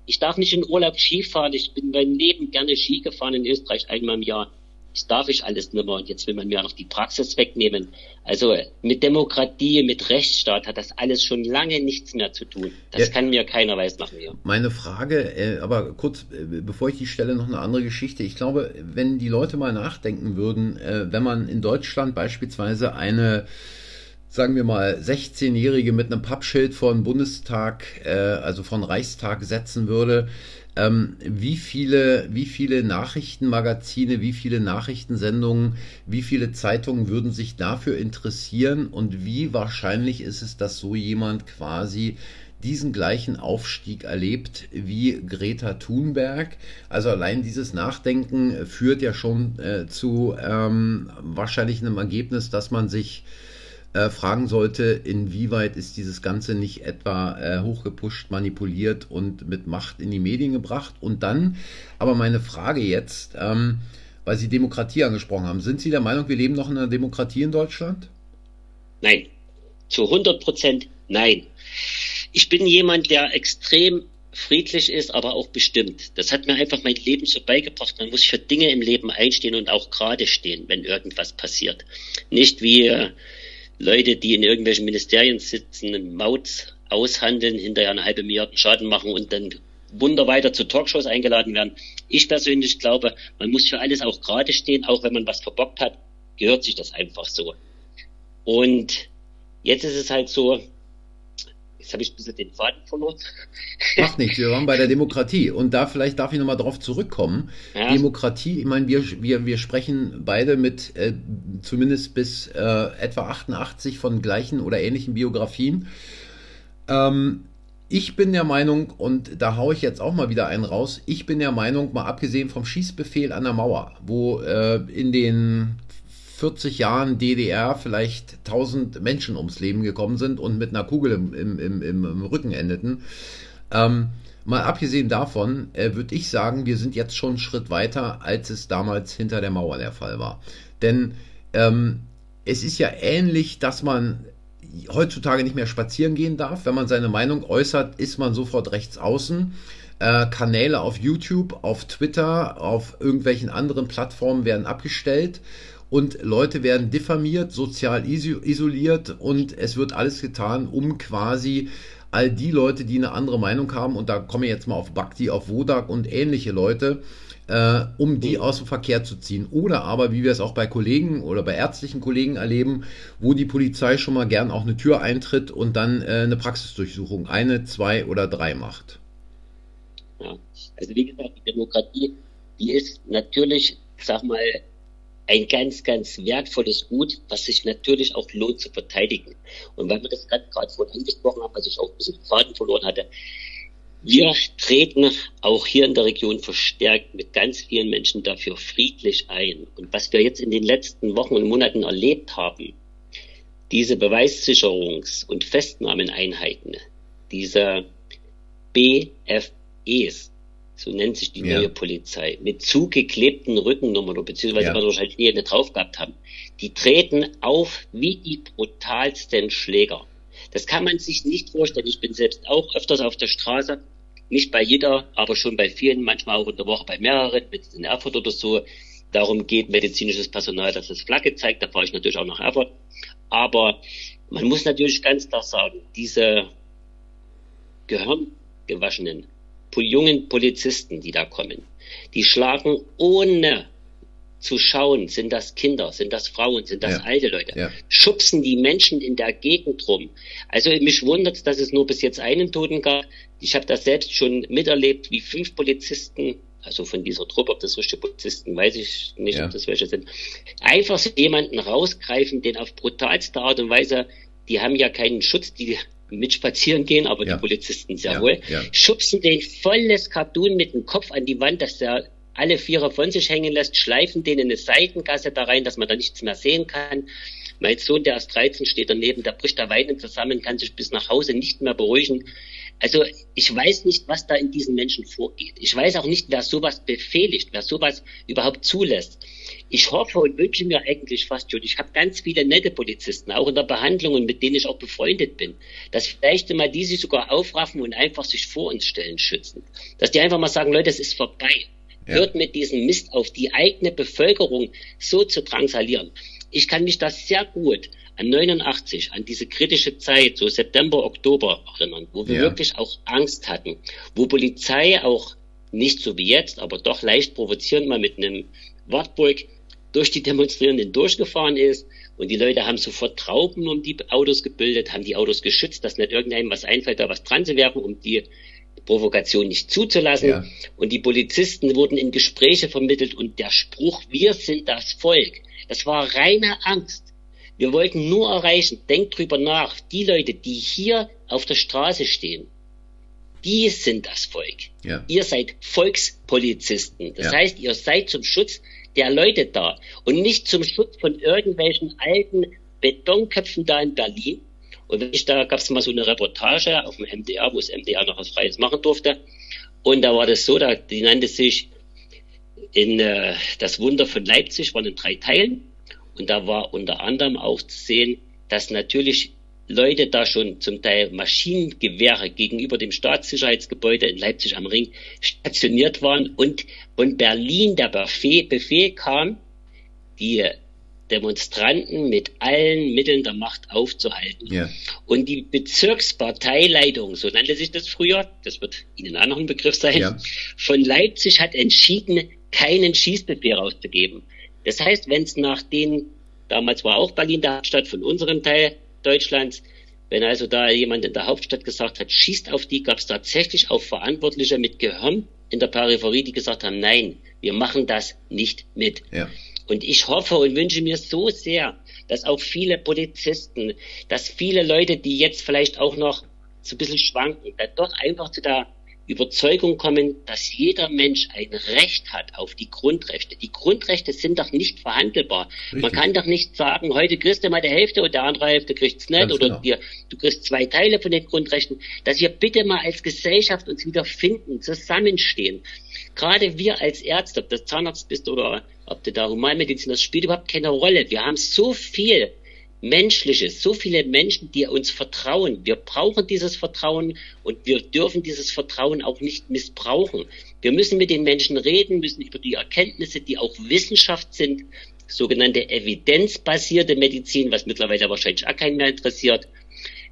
Ich darf nicht in Urlaub Ski fahren. Ich bin mein Leben gerne Ski gefahren in Österreich einmal im Jahr. Das darf ich alles nicht mehr und jetzt will man mir auch noch die Praxis wegnehmen. Also mit Demokratie, mit Rechtsstaat hat das alles schon lange nichts mehr zu tun. Das ja, kann mir keiner weiß nach mir. Meine Frage, äh, aber kurz, äh, bevor ich die stelle, noch eine andere Geschichte. Ich glaube, wenn die Leute mal nachdenken würden, äh, wenn man in Deutschland beispielsweise eine sagen wir mal, 16-Jährige mit einem Pappschild von Bundestag, äh, also von Reichstag setzen würde, ähm, wie viele, wie viele Nachrichtenmagazine, wie viele Nachrichtensendungen, wie viele Zeitungen würden sich dafür interessieren und wie wahrscheinlich ist es, dass so jemand quasi diesen gleichen Aufstieg erlebt wie Greta Thunberg. Also allein dieses Nachdenken führt ja schon äh, zu ähm, wahrscheinlich einem Ergebnis, dass man sich äh, fragen sollte, inwieweit ist dieses Ganze nicht etwa äh, hochgepusht, manipuliert und mit Macht in die Medien gebracht. Und dann, aber meine Frage jetzt, ähm, weil Sie Demokratie angesprochen haben, sind Sie der Meinung, wir leben noch in einer Demokratie in Deutschland? Nein, zu 100 Prozent nein. Ich bin jemand, der extrem friedlich ist, aber auch bestimmt. Das hat mir einfach mein Leben so beigebracht. Man muss für Dinge im Leben einstehen und auch gerade stehen, wenn irgendwas passiert. Nicht wie äh, Leute, die in irgendwelchen Ministerien sitzen, Maut aushandeln, hinterher eine halbe Milliarde Schaden machen und dann wunder weiter zu Talkshows eingeladen werden. Ich persönlich glaube, man muss für alles auch gerade stehen, auch wenn man was verbockt hat, gehört sich das einfach so. Und jetzt ist es halt so, Jetzt habe ich ein bisschen den Faden verloren. Macht nichts, wir waren bei der Demokratie. Und da vielleicht darf ich nochmal drauf zurückkommen. Ja. Demokratie, ich meine, wir, wir, wir sprechen beide mit äh, zumindest bis äh, etwa 88 von gleichen oder ähnlichen Biografien. Ähm, ich bin der Meinung, und da haue ich jetzt auch mal wieder einen raus, ich bin der Meinung, mal abgesehen vom Schießbefehl an der Mauer, wo äh, in den 40 Jahren DDR vielleicht 1000 Menschen ums Leben gekommen sind und mit einer Kugel im, im, im, im Rücken endeten. Ähm, mal abgesehen davon äh, würde ich sagen, wir sind jetzt schon einen Schritt weiter, als es damals hinter der Mauer der Fall war. Denn ähm, es ist ja ähnlich, dass man heutzutage nicht mehr spazieren gehen darf. Wenn man seine Meinung äußert, ist man sofort rechts außen. Äh, Kanäle auf YouTube, auf Twitter, auf irgendwelchen anderen Plattformen werden abgestellt und Leute werden diffamiert, sozial isoliert und es wird alles getan, um quasi all die Leute, die eine andere Meinung haben, und da komme ich jetzt mal auf Bhakti, auf Wodak und ähnliche Leute, äh, um die aus dem Verkehr zu ziehen. Oder aber, wie wir es auch bei Kollegen oder bei ärztlichen Kollegen erleben, wo die Polizei schon mal gern auch eine Tür eintritt und dann äh, eine Praxisdurchsuchung, eine, zwei oder drei macht. Ja, also wie gesagt, die Demokratie, die ist natürlich, sag mal, ein ganz, ganz wertvolles Gut, was sich natürlich auch lohnt zu verteidigen. Und weil wir das gerade vorhin angesprochen haben, was ich auch ein bisschen Faden verloren hatte, Wir treten auch hier in der Region verstärkt mit ganz vielen Menschen dafür friedlich ein. Und was wir jetzt in den letzten Wochen und Monaten erlebt haben, diese Beweissicherungs- und Festnahmeneinheiten, diese BFEs, so nennt sich die ja. neue Polizei, mit zugeklebten Rückennummern, beziehungsweise ja. wir wahrscheinlich nie eine drauf gehabt haben, die treten auf wie die brutalsten Schläger. Das kann man sich nicht vorstellen. Ich bin selbst auch öfters auf der Straße, nicht bei jeder, aber schon bei vielen, manchmal auch in der Woche bei mehreren, mit in Erfurt oder so. Darum geht medizinisches Personal, dass es Flagge zeigt. Da fahre ich natürlich auch nach Erfurt. Aber man muss natürlich ganz klar sagen, diese gehirngewaschenen jungen Polizisten, die da kommen, die schlagen ohne zu schauen, sind das Kinder, sind das Frauen, sind das ja. alte Leute, ja. schubsen die Menschen in der Gegend rum. Also mich wundert, dass es nur bis jetzt einen Toten gab. Ich habe das selbst schon miterlebt, wie fünf Polizisten, also von dieser Truppe, ob das richtige Polizisten, weiß ich nicht, ja. ob das welche sind, einfach so jemanden rausgreifen, den auf brutalste Art und Weise, die haben ja keinen Schutz, die mit spazieren gehen, aber die Polizisten sehr wohl, schubsen den volles Cartoon mit dem Kopf an die Wand, dass der alle Vierer von sich hängen lässt, schleifen den in eine Seitengasse da rein, dass man da nichts mehr sehen kann. Mein Sohn, der ist 13, steht daneben, der bricht da weinend zusammen, kann sich bis nach Hause nicht mehr beruhigen. Also ich weiß nicht, was da in diesen Menschen vorgeht. Ich weiß auch nicht, wer sowas befehligt, wer sowas überhaupt zulässt. Ich hoffe und wünsche mir eigentlich fast schon, ich habe ganz viele nette Polizisten, auch in der Behandlung und mit denen ich auch befreundet bin, dass vielleicht mal die sich sogar aufraffen und einfach sich vor uns stellen, schützen. Dass die einfach mal sagen, Leute, es ist vorbei ja. hört mit diesem Mist auf, die eigene Bevölkerung so zu drangsalieren. Ich kann mich da sehr gut an 89, an diese kritische Zeit, so September, Oktober erinnern, wo wir ja. wirklich auch Angst hatten, wo Polizei auch nicht so wie jetzt, aber doch leicht provozierend mal mit einem Wartburg durch die Demonstrierenden durchgefahren ist und die Leute haben sofort Trauben um die Autos gebildet, haben die Autos geschützt, dass nicht irgendeinem was einfällt, da was dran zu werfen, um die Provokation nicht zuzulassen. Ja. Und die Polizisten wurden in Gespräche vermittelt und der Spruch, wir sind das Volk, das war reine Angst. Wir wollten nur erreichen, denkt drüber nach, die Leute, die hier auf der Straße stehen, die sind das Volk. Ja. Ihr seid Volkspolizisten. Das ja. heißt, ihr seid zum Schutz der Leute da und nicht zum Schutz von irgendwelchen alten Betonköpfen da in Berlin, und ich, da gab es mal so eine Reportage auf dem MDR, wo das MDR noch was Freies machen durfte. Und da war das so, da, die nannte sich in äh, das Wunder von Leipzig, waren in drei Teilen. Und da war unter anderem auch zu sehen, dass natürlich Leute da schon zum Teil Maschinengewehre gegenüber dem Staatssicherheitsgebäude in Leipzig am Ring stationiert waren und von Berlin der Befehl, Befehl kam, die Demonstranten mit allen Mitteln der Macht aufzuhalten. Ja. Und die Bezirksparteileitung, so nannte sich das früher, das wird Ihnen auch noch ein Begriff sein, ja. von Leipzig hat entschieden, keinen Schießbefehl rauszugeben. Das heißt, wenn es nach den, damals war auch Berlin der Hauptstadt von unserem Teil Deutschlands, wenn also da jemand in der Hauptstadt gesagt hat, schießt auf die, gab es tatsächlich auch Verantwortliche mit Gehirn in der Peripherie, die gesagt haben, nein, wir machen das nicht mit. Ja. Und ich hoffe und wünsche mir so sehr, dass auch viele Polizisten, dass viele Leute, die jetzt vielleicht auch noch so ein bisschen schwanken, dann doch einfach zu der Überzeugung kommen, dass jeder Mensch ein Recht hat auf die Grundrechte. Die Grundrechte sind doch nicht verhandelbar. Richtig. Man kann doch nicht sagen, heute kriegst du mal die Hälfte und der andere Hälfte kriegt's nicht Ganz oder genau. dir, du kriegst zwei Teile von den Grundrechten. Dass wir bitte mal als Gesellschaft uns wieder finden, zusammenstehen. Gerade wir als Ärzte, ob du Zahnarzt bist oder ob du da Humanmedizin, das spielt überhaupt keine Rolle. Wir haben so viel Menschliches, so viele Menschen, die uns vertrauen. Wir brauchen dieses Vertrauen und wir dürfen dieses Vertrauen auch nicht missbrauchen. Wir müssen mit den Menschen reden, müssen über die Erkenntnisse, die auch Wissenschaft sind, sogenannte evidenzbasierte Medizin, was mittlerweile wahrscheinlich auch keinen mehr interessiert.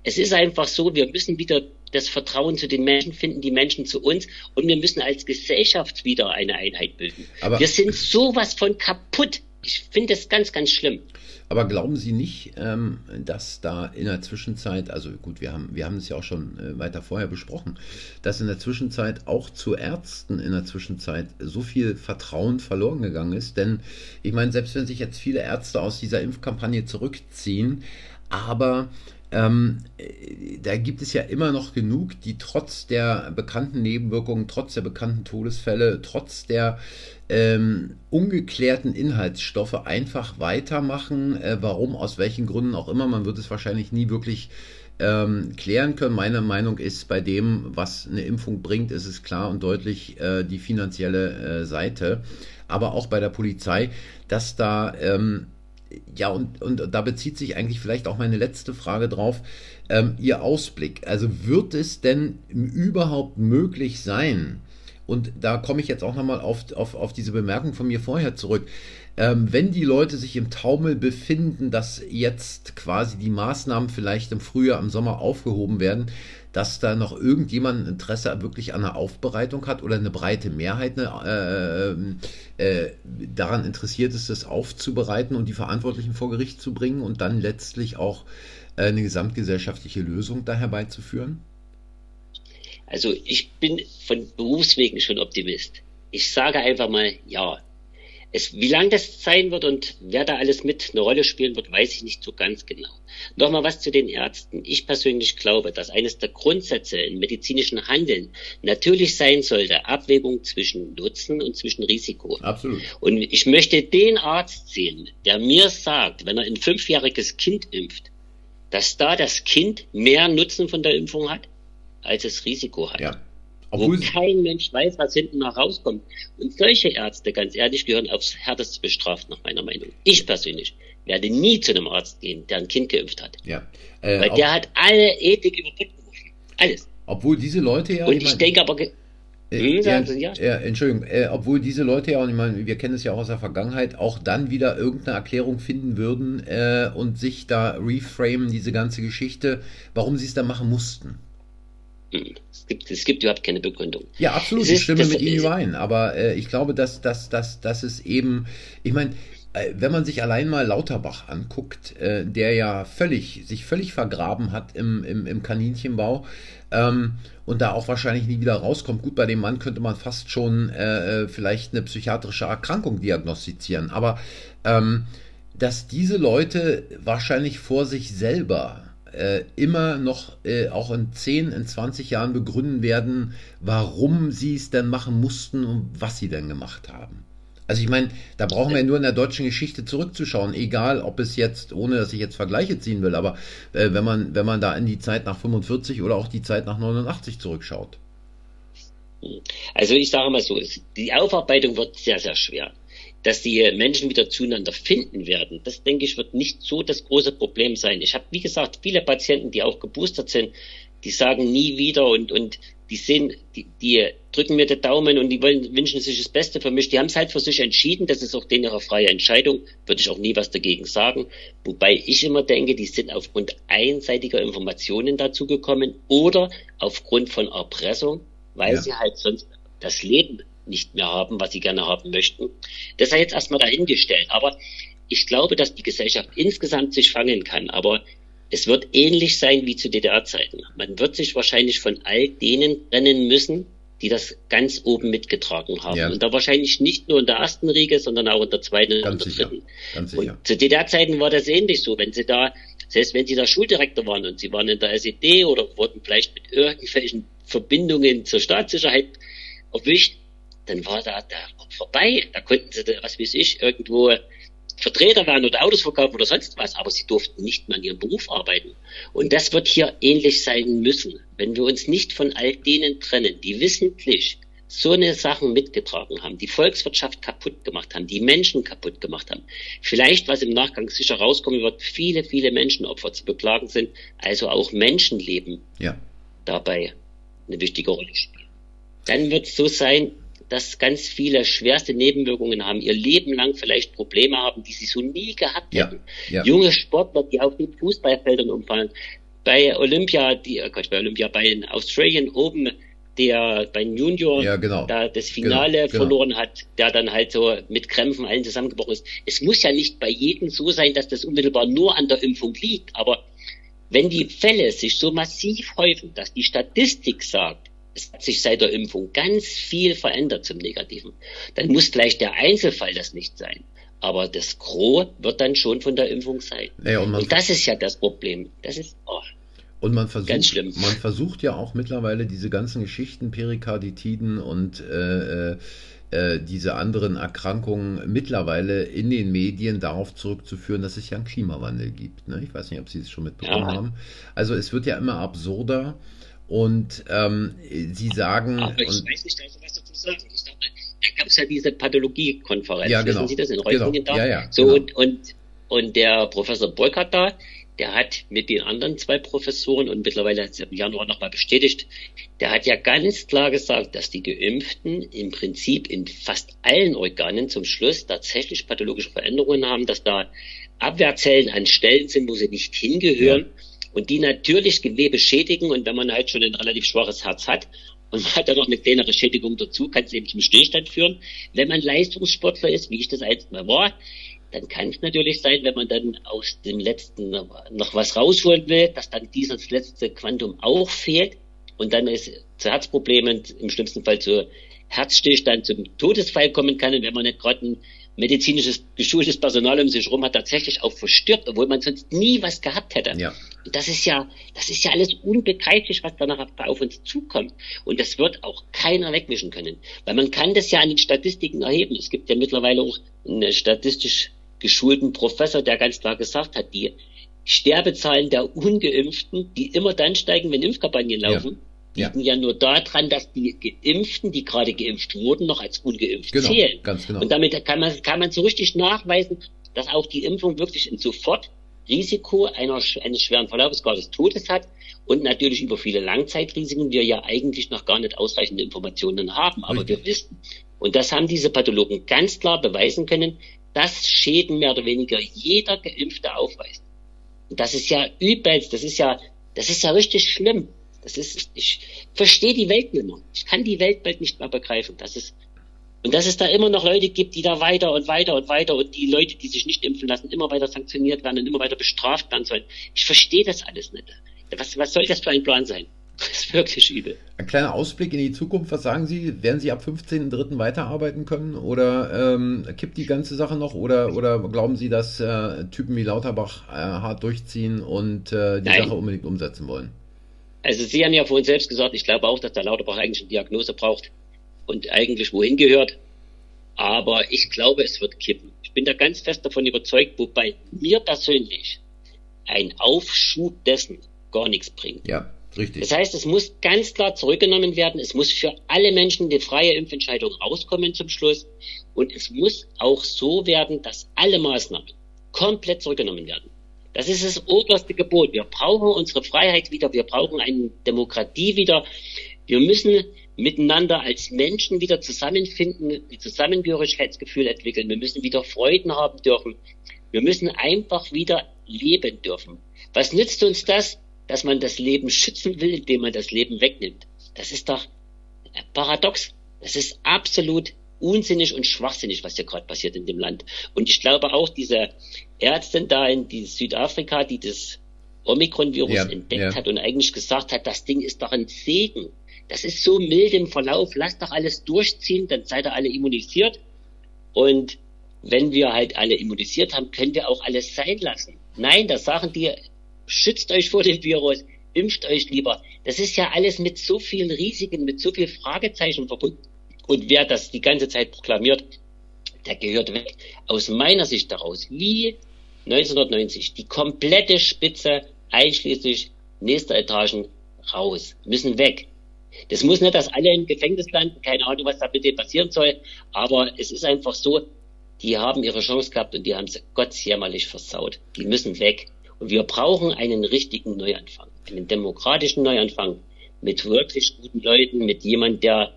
Es ist einfach so, wir müssen wieder das Vertrauen zu den Menschen finden, die Menschen zu uns und wir müssen als Gesellschaft wieder eine Einheit bilden. Aber wir sind sowas von kaputt. Ich finde es ganz, ganz schlimm. Aber glauben Sie nicht, ähm, dass da in der Zwischenzeit, also gut, wir haben, wir haben es ja auch schon äh, weiter vorher besprochen, dass in der Zwischenzeit auch zu Ärzten in der Zwischenzeit so viel Vertrauen verloren gegangen ist? Denn ich meine, selbst wenn sich jetzt viele Ärzte aus dieser Impfkampagne zurückziehen, aber ähm, da gibt es ja immer noch genug, die trotz der bekannten Nebenwirkungen, trotz der bekannten Todesfälle, trotz der ähm, ungeklärten Inhaltsstoffe einfach weitermachen. Äh, warum, aus welchen Gründen auch immer, man wird es wahrscheinlich nie wirklich ähm, klären können. Meine Meinung ist, bei dem, was eine Impfung bringt, ist es klar und deutlich äh, die finanzielle äh, Seite. Aber auch bei der Polizei, dass da ähm, ja, und, und da bezieht sich eigentlich vielleicht auch meine letzte Frage drauf. Ähm, Ihr Ausblick. Also wird es denn überhaupt möglich sein, und da komme ich jetzt auch nochmal auf, auf, auf diese Bemerkung von mir vorher zurück, ähm, wenn die Leute sich im Taumel befinden, dass jetzt quasi die Maßnahmen vielleicht im Frühjahr, im Sommer aufgehoben werden, dass da noch irgendjemand ein Interesse wirklich an einer Aufbereitung hat oder eine breite Mehrheit eine, äh, äh, daran interessiert ist, das aufzubereiten und die Verantwortlichen vor Gericht zu bringen und dann letztlich auch äh, eine gesamtgesellschaftliche Lösung da herbeizuführen? Also ich bin von Berufswegen schon Optimist. Ich sage einfach mal ja. Es, wie lang das sein wird und wer da alles mit eine Rolle spielen wird, weiß ich nicht so ganz genau. Nochmal was zu den Ärzten. Ich persönlich glaube, dass eines der Grundsätze im medizinischen Handeln natürlich sein sollte, Abwägung zwischen Nutzen und zwischen Risiko. Absolut. Und ich möchte den Arzt sehen, der mir sagt, wenn er ein fünfjähriges Kind impft, dass da das Kind mehr Nutzen von der Impfung hat, als es Risiko hat. Ja. Obwohl wo kein Mensch weiß, was hinten noch rauskommt. Und solche Ärzte, ganz ehrlich, gehören aufs härteste bestraft, nach meiner Meinung. Ich persönlich werde nie zu einem Arzt gehen, der ein Kind geimpft hat. Ja. Äh, Weil der hat alle Ethik überbrückt. Alles. Obwohl diese Leute ja. Und ich, denke aber. Äh, hm, ja, ja, ja, Entschuldigung, äh, obwohl diese Leute ja, und ich meine, wir kennen es ja auch aus der Vergangenheit, auch dann wieder irgendeine Erklärung finden würden äh, und sich da reframen, diese ganze Geschichte, warum sie es da machen mussten. Es gibt, es gibt überhaupt keine Begründung. Ja, absolut, ist, ich stimme mit Ihnen überein. Aber äh, ich glaube, dass, dass, dass, dass es eben, ich meine, äh, wenn man sich allein mal Lauterbach anguckt, äh, der ja völlig, sich völlig vergraben hat im, im, im Kaninchenbau ähm, und da auch wahrscheinlich nie wieder rauskommt. Gut, bei dem Mann könnte man fast schon äh, äh vielleicht eine psychiatrische Erkrankung diagnostizieren. Aber ähm, dass diese Leute wahrscheinlich vor sich selber äh, immer noch äh, auch in 10, in 20 Jahren begründen werden, warum sie es denn machen mussten und was sie denn gemacht haben. Also ich meine, da brauchen wir nur in der deutschen Geschichte zurückzuschauen, egal ob es jetzt, ohne dass ich jetzt Vergleiche ziehen will, aber äh, wenn man, wenn man da in die Zeit nach 45 oder auch die Zeit nach 89 zurückschaut. Also ich sage mal so, die Aufarbeitung wird sehr, sehr schwer dass die Menschen wieder zueinander finden werden, das denke ich wird nicht so das große Problem sein. Ich habe, wie gesagt, viele Patienten, die auch geboostert sind, die sagen nie wieder und, und die sehen, die, die drücken mir den Daumen und die wollen, wünschen sich das Beste für mich. Die haben es halt für sich entschieden, das ist auch denen ihre freie Entscheidung, würde ich auch nie was dagegen sagen. Wobei ich immer denke, die sind aufgrund einseitiger Informationen dazu gekommen oder aufgrund von Erpressung, weil ja. sie halt sonst das Leben nicht mehr haben, was sie gerne haben möchten. Das sei jetzt erstmal dahingestellt. Aber ich glaube, dass die Gesellschaft insgesamt sich fangen kann. Aber es wird ähnlich sein wie zu DDR-Zeiten. Man wird sich wahrscheinlich von all denen trennen müssen, die das ganz oben mitgetragen haben. Ja. Und da wahrscheinlich nicht nur in der ersten Riege, sondern auch in der zweiten ganz und der dritten. Ganz sicher. Und zu DDR-Zeiten war das ähnlich so. Wenn sie da, selbst wenn sie da Schuldirektor waren und sie waren in der SED oder wurden vielleicht mit irgendwelchen Verbindungen zur Staatssicherheit erwischt, dann war da, da vorbei. Da konnten sie, was weiß ich, irgendwo Vertreter werden oder Autos verkaufen oder sonst was, aber sie durften nicht mehr in ihrem Beruf arbeiten. Und das wird hier ähnlich sein müssen. Wenn wir uns nicht von all denen trennen, die wissentlich so eine Sachen mitgetragen haben, die Volkswirtschaft kaputt gemacht haben, die Menschen kaputt gemacht haben. Vielleicht, was im Nachgang sicher rauskommen wird, viele, viele Menschenopfer zu beklagen sind, also auch Menschenleben ja. dabei eine wichtige Rolle spielen. Dann wird es so sein, dass ganz viele schwerste Nebenwirkungen haben, ihr Leben lang vielleicht Probleme haben, die sie so nie gehabt ja, hätten. Ja. Junge Sportler, die auf den Fußballfeldern umfallen. Bei Olympia, die, oh Gott, bei Olympia, bei den Australian Open, der beim Junior ja, genau. da das Finale genau, verloren genau. hat, der dann halt so mit Krämpfen allen zusammengebrochen ist. Es muss ja nicht bei jedem so sein, dass das unmittelbar nur an der Impfung liegt, aber wenn die Fälle sich so massiv häufen, dass die Statistik sagt, es hat sich seit der Impfung ganz viel verändert zum Negativen. Dann muss vielleicht der Einzelfall das nicht sein. Aber das Gros wird dann schon von der Impfung sein. Naja, und, und, das ist ja das Problem. Das ist, oh, Und man versucht, man versucht ja auch mittlerweile diese ganzen Geschichten, Perikarditiden und äh, äh, äh, diese anderen Erkrankungen mittlerweile in den Medien darauf zurückzuführen, dass es ja einen Klimawandel gibt. Ne? Ich weiß nicht, ob Sie es schon mitbekommen ja. haben. Also es wird ja immer absurder und ähm, Sie sagen. Aber ich weiß nicht, also was dazu sagen. Ich dachte, da gab es ja diese Pathologie-Konferenz. Ja, genau. Wissen Sie das in Reutlingen genau. da? Ja, ja, so, genau. und, und, und der Professor Burkhardt da, der hat mit den anderen zwei Professoren und mittlerweile hat es im Januar nochmal bestätigt, der hat ja ganz klar gesagt, dass die Geimpften im Prinzip in fast allen Organen zum Schluss tatsächlich pathologische Veränderungen haben, dass da Abwehrzellen an Stellen sind, wo sie nicht hingehören ja. Und die natürlich Gewebe schädigen und wenn man halt schon ein relativ schwaches Herz hat und man hat dann noch eine kleinere Schädigung dazu, kann es eben zum Stillstand führen. Wenn man Leistungssportler ist, wie ich das einst mal war, dann kann es natürlich sein, wenn man dann aus dem letzten noch was rausholen will, dass dann dieses letzte Quantum auch fehlt und dann es zu Herzproblemen, im schlimmsten Fall zu Herzstillstand, zum Todesfall kommen kann. Und wenn man nicht gerade ein medizinisches, geschultes Personal um sich herum hat, tatsächlich auch verstirbt, obwohl man sonst nie was gehabt hätte. Ja. Und das ist ja, das ist ja alles unbegreiflich, was danach auf uns zukommt. Und das wird auch keiner wegwischen können. Weil man kann das ja an den Statistiken erheben. Es gibt ja mittlerweile auch eine statistisch geschulten Professor, der ganz klar gesagt hat, die Sterbezahlen der Ungeimpften, die immer dann steigen, wenn Impfkampagnen laufen, ja. Liegen ja. ja nur daran, dass die Geimpften, die gerade geimpft wurden, noch als ungeimpft genau, zählen. Ganz genau. Und damit kann man, kann man so richtig nachweisen, dass auch die Impfung wirklich ein Sofortrisiko einer, eines schweren Verlaufes, gar des Todes hat und natürlich über viele Langzeitrisiken wir ja eigentlich noch gar nicht ausreichende Informationen haben, aber richtig. wir wissen. Und das haben diese Pathologen ganz klar beweisen können, dass Schäden mehr oder weniger jeder Geimpfte aufweist. Und das ist ja übelst, das ist ja, das ist ja richtig schlimm. Das ist, ich verstehe die Welt nicht mehr. Ich kann die Welt bald nicht mehr begreifen. Das ist, und dass es da immer noch Leute gibt, die da weiter und weiter und weiter und die Leute, die sich nicht impfen lassen, immer weiter sanktioniert werden und immer weiter bestraft werden sollen. Ich verstehe das alles nicht. Was, was soll das für ein Plan sein? Das ist wirklich übel. Ein kleiner Ausblick in die Zukunft. Was sagen Sie? Werden Sie ab 15.03. weiterarbeiten können? Oder ähm, kippt die ganze Sache noch? Oder, oder glauben Sie, dass äh, Typen wie Lauterbach äh, hart durchziehen und äh, die Nein. Sache unbedingt umsetzen wollen? Also Sie haben ja vorhin selbst gesagt, ich glaube auch, dass der Lauterbach eigentlich eine Diagnose braucht und eigentlich wohin gehört. Aber ich glaube, es wird kippen. Ich bin da ganz fest davon überzeugt, wobei mir persönlich ein Aufschub dessen gar nichts bringt. Ja. Richtig. Das heißt, es muss ganz klar zurückgenommen werden. Es muss für alle Menschen die freie Impfentscheidung rauskommen zum Schluss. Und es muss auch so werden, dass alle Maßnahmen komplett zurückgenommen werden. Das ist das oberste Gebot. Wir brauchen unsere Freiheit wieder. Wir brauchen eine Demokratie wieder. Wir müssen miteinander als Menschen wieder zusammenfinden, die Zusammengehörigkeitsgefühl entwickeln. Wir müssen wieder Freuden haben dürfen. Wir müssen einfach wieder leben dürfen. Was nützt uns das, dass man das Leben schützen will, indem man das Leben wegnimmt. Das ist doch paradox. Das ist absolut unsinnig und schwachsinnig, was hier gerade passiert in dem Land. Und ich glaube auch, diese Ärztin da in die Südafrika, die das Omikron-Virus ja, entdeckt ja. hat und eigentlich gesagt hat, das Ding ist doch ein Segen. Das ist so mild im Verlauf, lasst doch alles durchziehen, dann seid ihr alle immunisiert. Und wenn wir halt alle immunisiert haben, können wir auch alles sein lassen. Nein, das sagen die schützt euch vor dem Virus, impft euch lieber. Das ist ja alles mit so vielen Risiken, mit so vielen Fragezeichen verbunden. Und wer das die ganze Zeit proklamiert, der gehört weg. Aus meiner Sicht daraus, wie 1990, die komplette Spitze einschließlich nächster Etagen raus, müssen weg. Das muss nicht, dass alle im Gefängnis landen, keine Ahnung, was da denen passieren soll, aber es ist einfach so, die haben ihre Chance gehabt und die haben sie gottsjämmerlich versaut. Die müssen weg. Und wir brauchen einen richtigen Neuanfang, einen demokratischen Neuanfang mit wirklich guten Leuten, mit jemand, der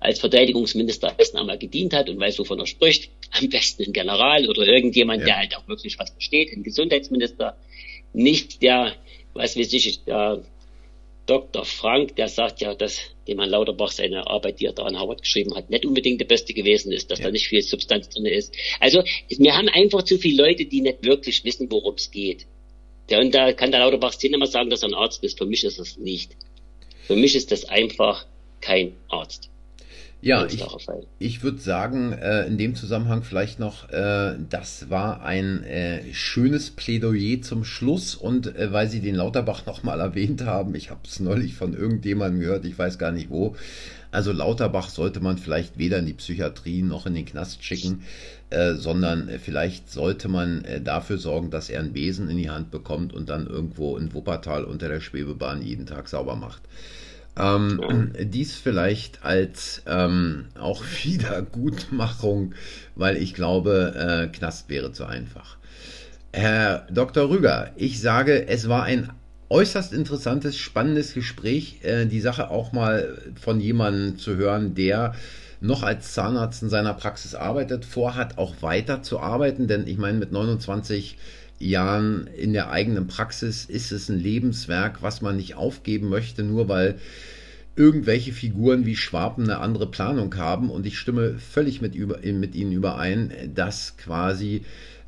als Verteidigungsminister besten einmal gedient hat und weiß, wovon er spricht. Am besten ein General oder irgendjemand, ja. der halt auch wirklich was versteht, ein Gesundheitsminister. Nicht der, was weiß ich, der Dr. Frank, der sagt ja, dass dem Herrn Lauterbach seine Arbeit, die er da an Harvard geschrieben hat, nicht unbedingt die beste gewesen ist, dass ja. da nicht viel Substanz drin ist. Also wir haben einfach zu viele Leute, die nicht wirklich wissen, worum es geht. Der, und da kann der Lauterbach immer sagen, dass er ein Arzt ist. Für mich ist es nicht. Für mich ist das einfach kein Arzt. Ja, ich, ich würde sagen, äh, in dem Zusammenhang vielleicht noch, äh, das war ein äh, schönes Plädoyer zum Schluss und äh, weil Sie den Lauterbach nochmal erwähnt haben, ich habe es neulich von irgendjemandem gehört, ich weiß gar nicht wo, also Lauterbach sollte man vielleicht weder in die Psychiatrie noch in den Knast schicken, äh, sondern vielleicht sollte man äh, dafür sorgen, dass er einen Besen in die Hand bekommt und dann irgendwo in Wuppertal unter der Schwebebahn jeden Tag sauber macht. Ähm, dies vielleicht als ähm, auch Wiedergutmachung, weil ich glaube, äh, Knast wäre zu einfach. Herr Dr. Rüger, ich sage, es war ein äußerst interessantes, spannendes Gespräch, äh, die Sache auch mal von jemandem zu hören, der noch als Zahnarzt in seiner Praxis arbeitet, vorhat auch weiter zu arbeiten, denn ich meine, mit 29 Jahren in der eigenen Praxis ist es ein Lebenswerk, was man nicht aufgeben möchte, nur weil irgendwelche Figuren wie Schwaben eine andere Planung haben. Und ich stimme völlig mit, über, mit Ihnen überein, dass quasi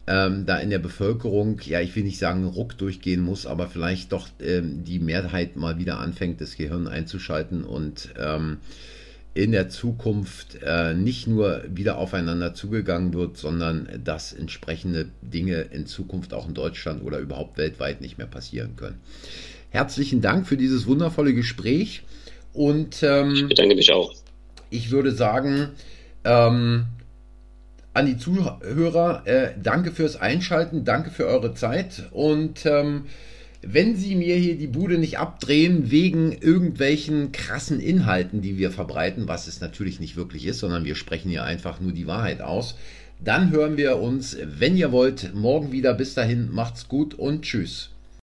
ähm, da in der Bevölkerung, ja, ich will nicht sagen Ruck durchgehen muss, aber vielleicht doch ähm, die Mehrheit mal wieder anfängt, das Gehirn einzuschalten und ähm, in der Zukunft äh, nicht nur wieder aufeinander zugegangen wird, sondern dass entsprechende Dinge in Zukunft auch in Deutschland oder überhaupt weltweit nicht mehr passieren können. Herzlichen Dank für dieses wundervolle Gespräch und ähm, ich bedanke mich auch. Ich würde sagen, ähm, an die Zuhörer, äh, danke fürs Einschalten, danke für eure Zeit und ähm, wenn Sie mir hier die Bude nicht abdrehen wegen irgendwelchen krassen Inhalten, die wir verbreiten, was es natürlich nicht wirklich ist, sondern wir sprechen hier einfach nur die Wahrheit aus, dann hören wir uns, wenn ihr wollt, morgen wieder. Bis dahin, macht's gut und tschüss.